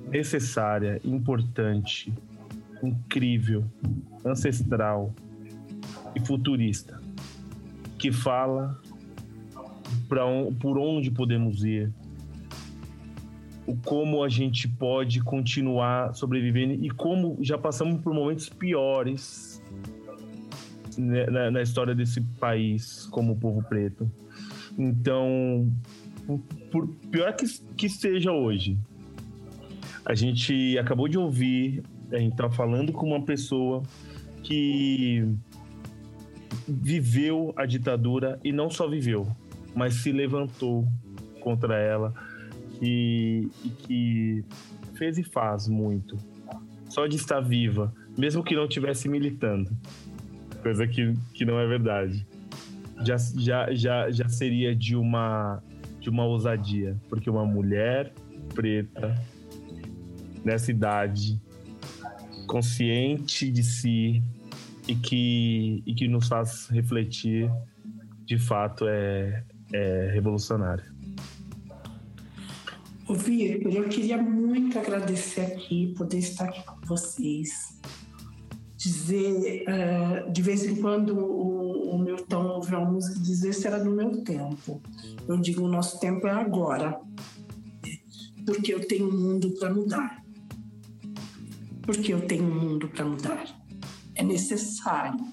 [SPEAKER 6] necessária, importante, incrível, ancestral e futurista, que fala para por onde podemos ir, o como a gente pode continuar sobrevivendo e como já passamos por momentos piores né, na, na história desse país como povo preto. Então, por pior que, que seja hoje, a gente acabou de ouvir, a gente tá falando com uma pessoa que viveu a ditadura e não só viveu, mas se levantou contra ela e, e que fez e faz muito. Só de estar viva, mesmo que não estivesse militando, coisa que, que não é verdade, já, já, já, já seria de uma, de uma ousadia, porque uma mulher preta nessa idade, consciente de si e que, e que nos faz refletir, de fato é, é revolucionário.
[SPEAKER 7] Vitor, eu queria muito agradecer aqui, poder estar aqui com vocês. Dizer, uh, de vez em quando o, o Milton ouve uma música dizer se era do meu tempo. Eu digo, o nosso tempo é agora, porque eu tenho um mundo para mudar. Porque eu tenho um mundo para mudar. É necessário.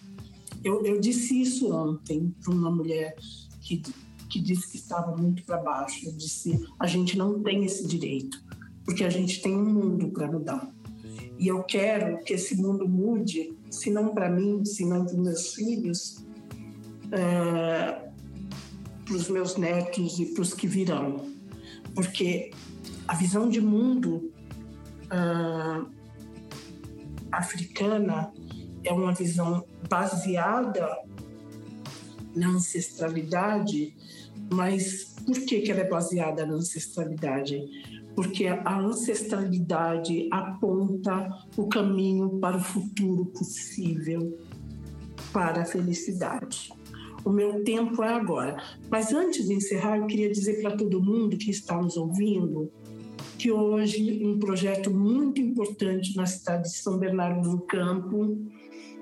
[SPEAKER 7] Eu, eu disse isso ontem para uma mulher que que disse que estava muito para baixo. Eu disse: a gente não tem esse direito, porque a gente tem um mundo para mudar. E eu quero que esse mundo mude, se não para mim, se não para meus filhos, é, para os meus netos e para os que virão. Porque a visão de mundo é, africana é uma visão baseada na ancestralidade mas por que, que ela é baseada na ancestralidade? Porque a ancestralidade aponta o caminho para o futuro possível, para a felicidade. O meu tempo é agora. Mas antes de encerrar, eu queria dizer para todo mundo que está nos ouvindo que hoje um projeto muito importante na cidade de São Bernardo do Campo,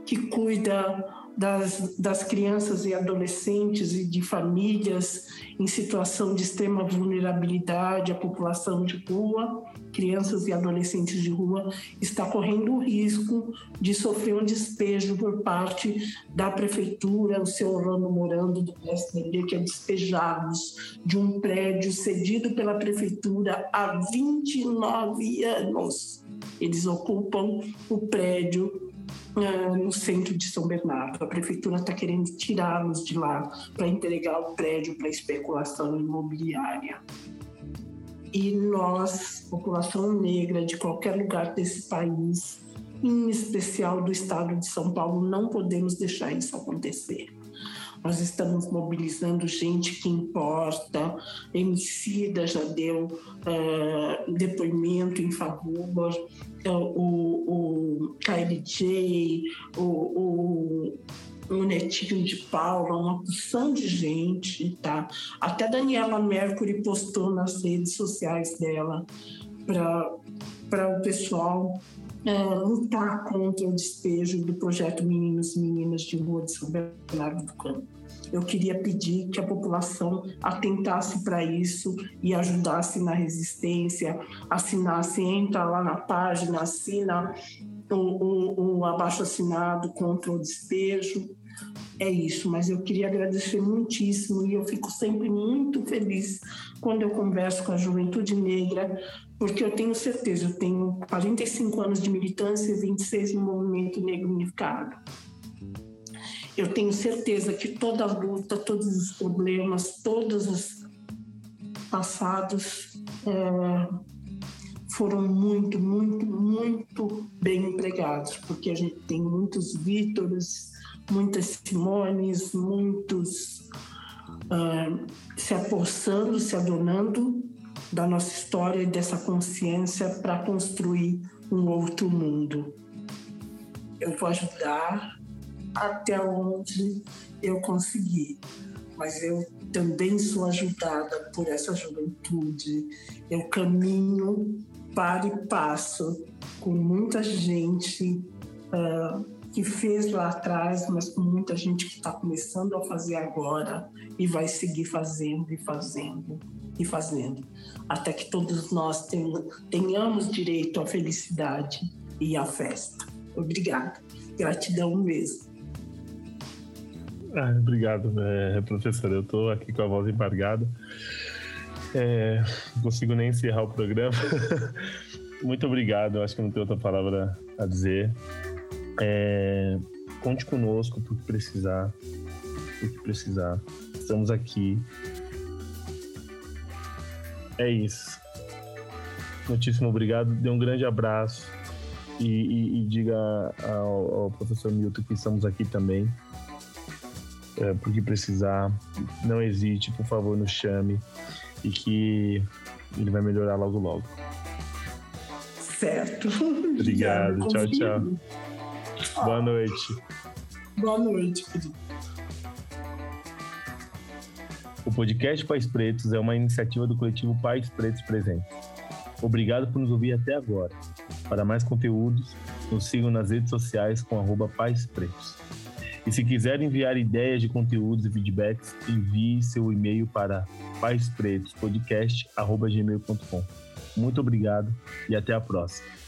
[SPEAKER 7] que cuida das, das crianças e adolescentes e de famílias em situação de extrema vulnerabilidade, a população de rua, crianças e adolescentes de rua, está correndo o risco de sofrer um despejo por parte da prefeitura, o seu Orlando Morando do PSDB, que é despejá-los de um prédio cedido pela prefeitura há 29 anos. Eles ocupam o prédio uh, no centro de São Bernardo. A prefeitura está querendo tirá-los de lá para entregar o prédio para especulação imobiliária. E nós, população negra de qualquer lugar desse país, em especial do estado de São Paulo, não podemos deixar isso acontecer. Nós estamos mobilizando gente que importa. Emicida já deu uh, depoimento em favor, uh, o, o KLJ, o, o o Netinho de Paula, uma porção de gente, tá? Até Daniela Mercury postou nas redes sociais dela para o pessoal é, lutar contra o despejo do projeto Meninos e Meninas de Rua de São Bernardo do Campo. Eu queria pedir que a população atentasse para isso e ajudasse na resistência, assinasse, entra lá na página, assina o, o, o abaixo assinado contra o despejo. É isso, mas eu queria agradecer muitíssimo e eu fico sempre muito feliz quando eu converso com a juventude negra, porque eu tenho certeza, eu tenho 45 anos de militância e 26 no movimento negro unificado. Eu tenho certeza que toda a luta, todos os problemas, todos os passados é, foram muito, muito, muito bem empregados, porque a gente tem muitos Vítores, muitas Simones, muitos uh, se apossando, se adonando da nossa história e dessa consciência para construir um outro mundo. Eu vou ajudar até onde eu conseguir. mas eu também sou ajudada por essa juventude. Eu caminho para e passo com muita gente uh, que fez lá atrás, mas com muita gente que está começando a fazer agora e vai seguir fazendo e fazendo e fazendo, até que todos nós tenhamos direito à felicidade e à festa. Obrigada. Gratidão mesmo.
[SPEAKER 6] Ah, obrigado, é, professor. Eu estou aqui com a voz embargada. É, não consigo nem encerrar o programa. [LAUGHS] Muito obrigado. Acho que não tenho outra palavra a dizer. É, conte conosco por que precisar. Por que precisar. Estamos aqui. É isso. Muitíssimo obrigado. Dê um grande abraço. E, e, e diga ao, ao professor Milton que estamos aqui também é, por que precisar. Não hesite, por favor, nos chame e que ele vai melhorar logo logo.
[SPEAKER 7] Certo.
[SPEAKER 6] Obrigado. [LAUGHS] tchau, tchau. Boa noite.
[SPEAKER 7] Boa noite, querido.
[SPEAKER 6] O podcast Pais Pretos é uma iniciativa do coletivo Pais Pretos Presentes. Obrigado por nos ouvir até agora. Para mais conteúdos, nos sigam nas redes sociais com arroba Pais Pretos. E se quiser enviar ideias de conteúdos e feedbacks, envie seu e-mail para paispretospodcast.gmail.com. Muito obrigado e até a próxima.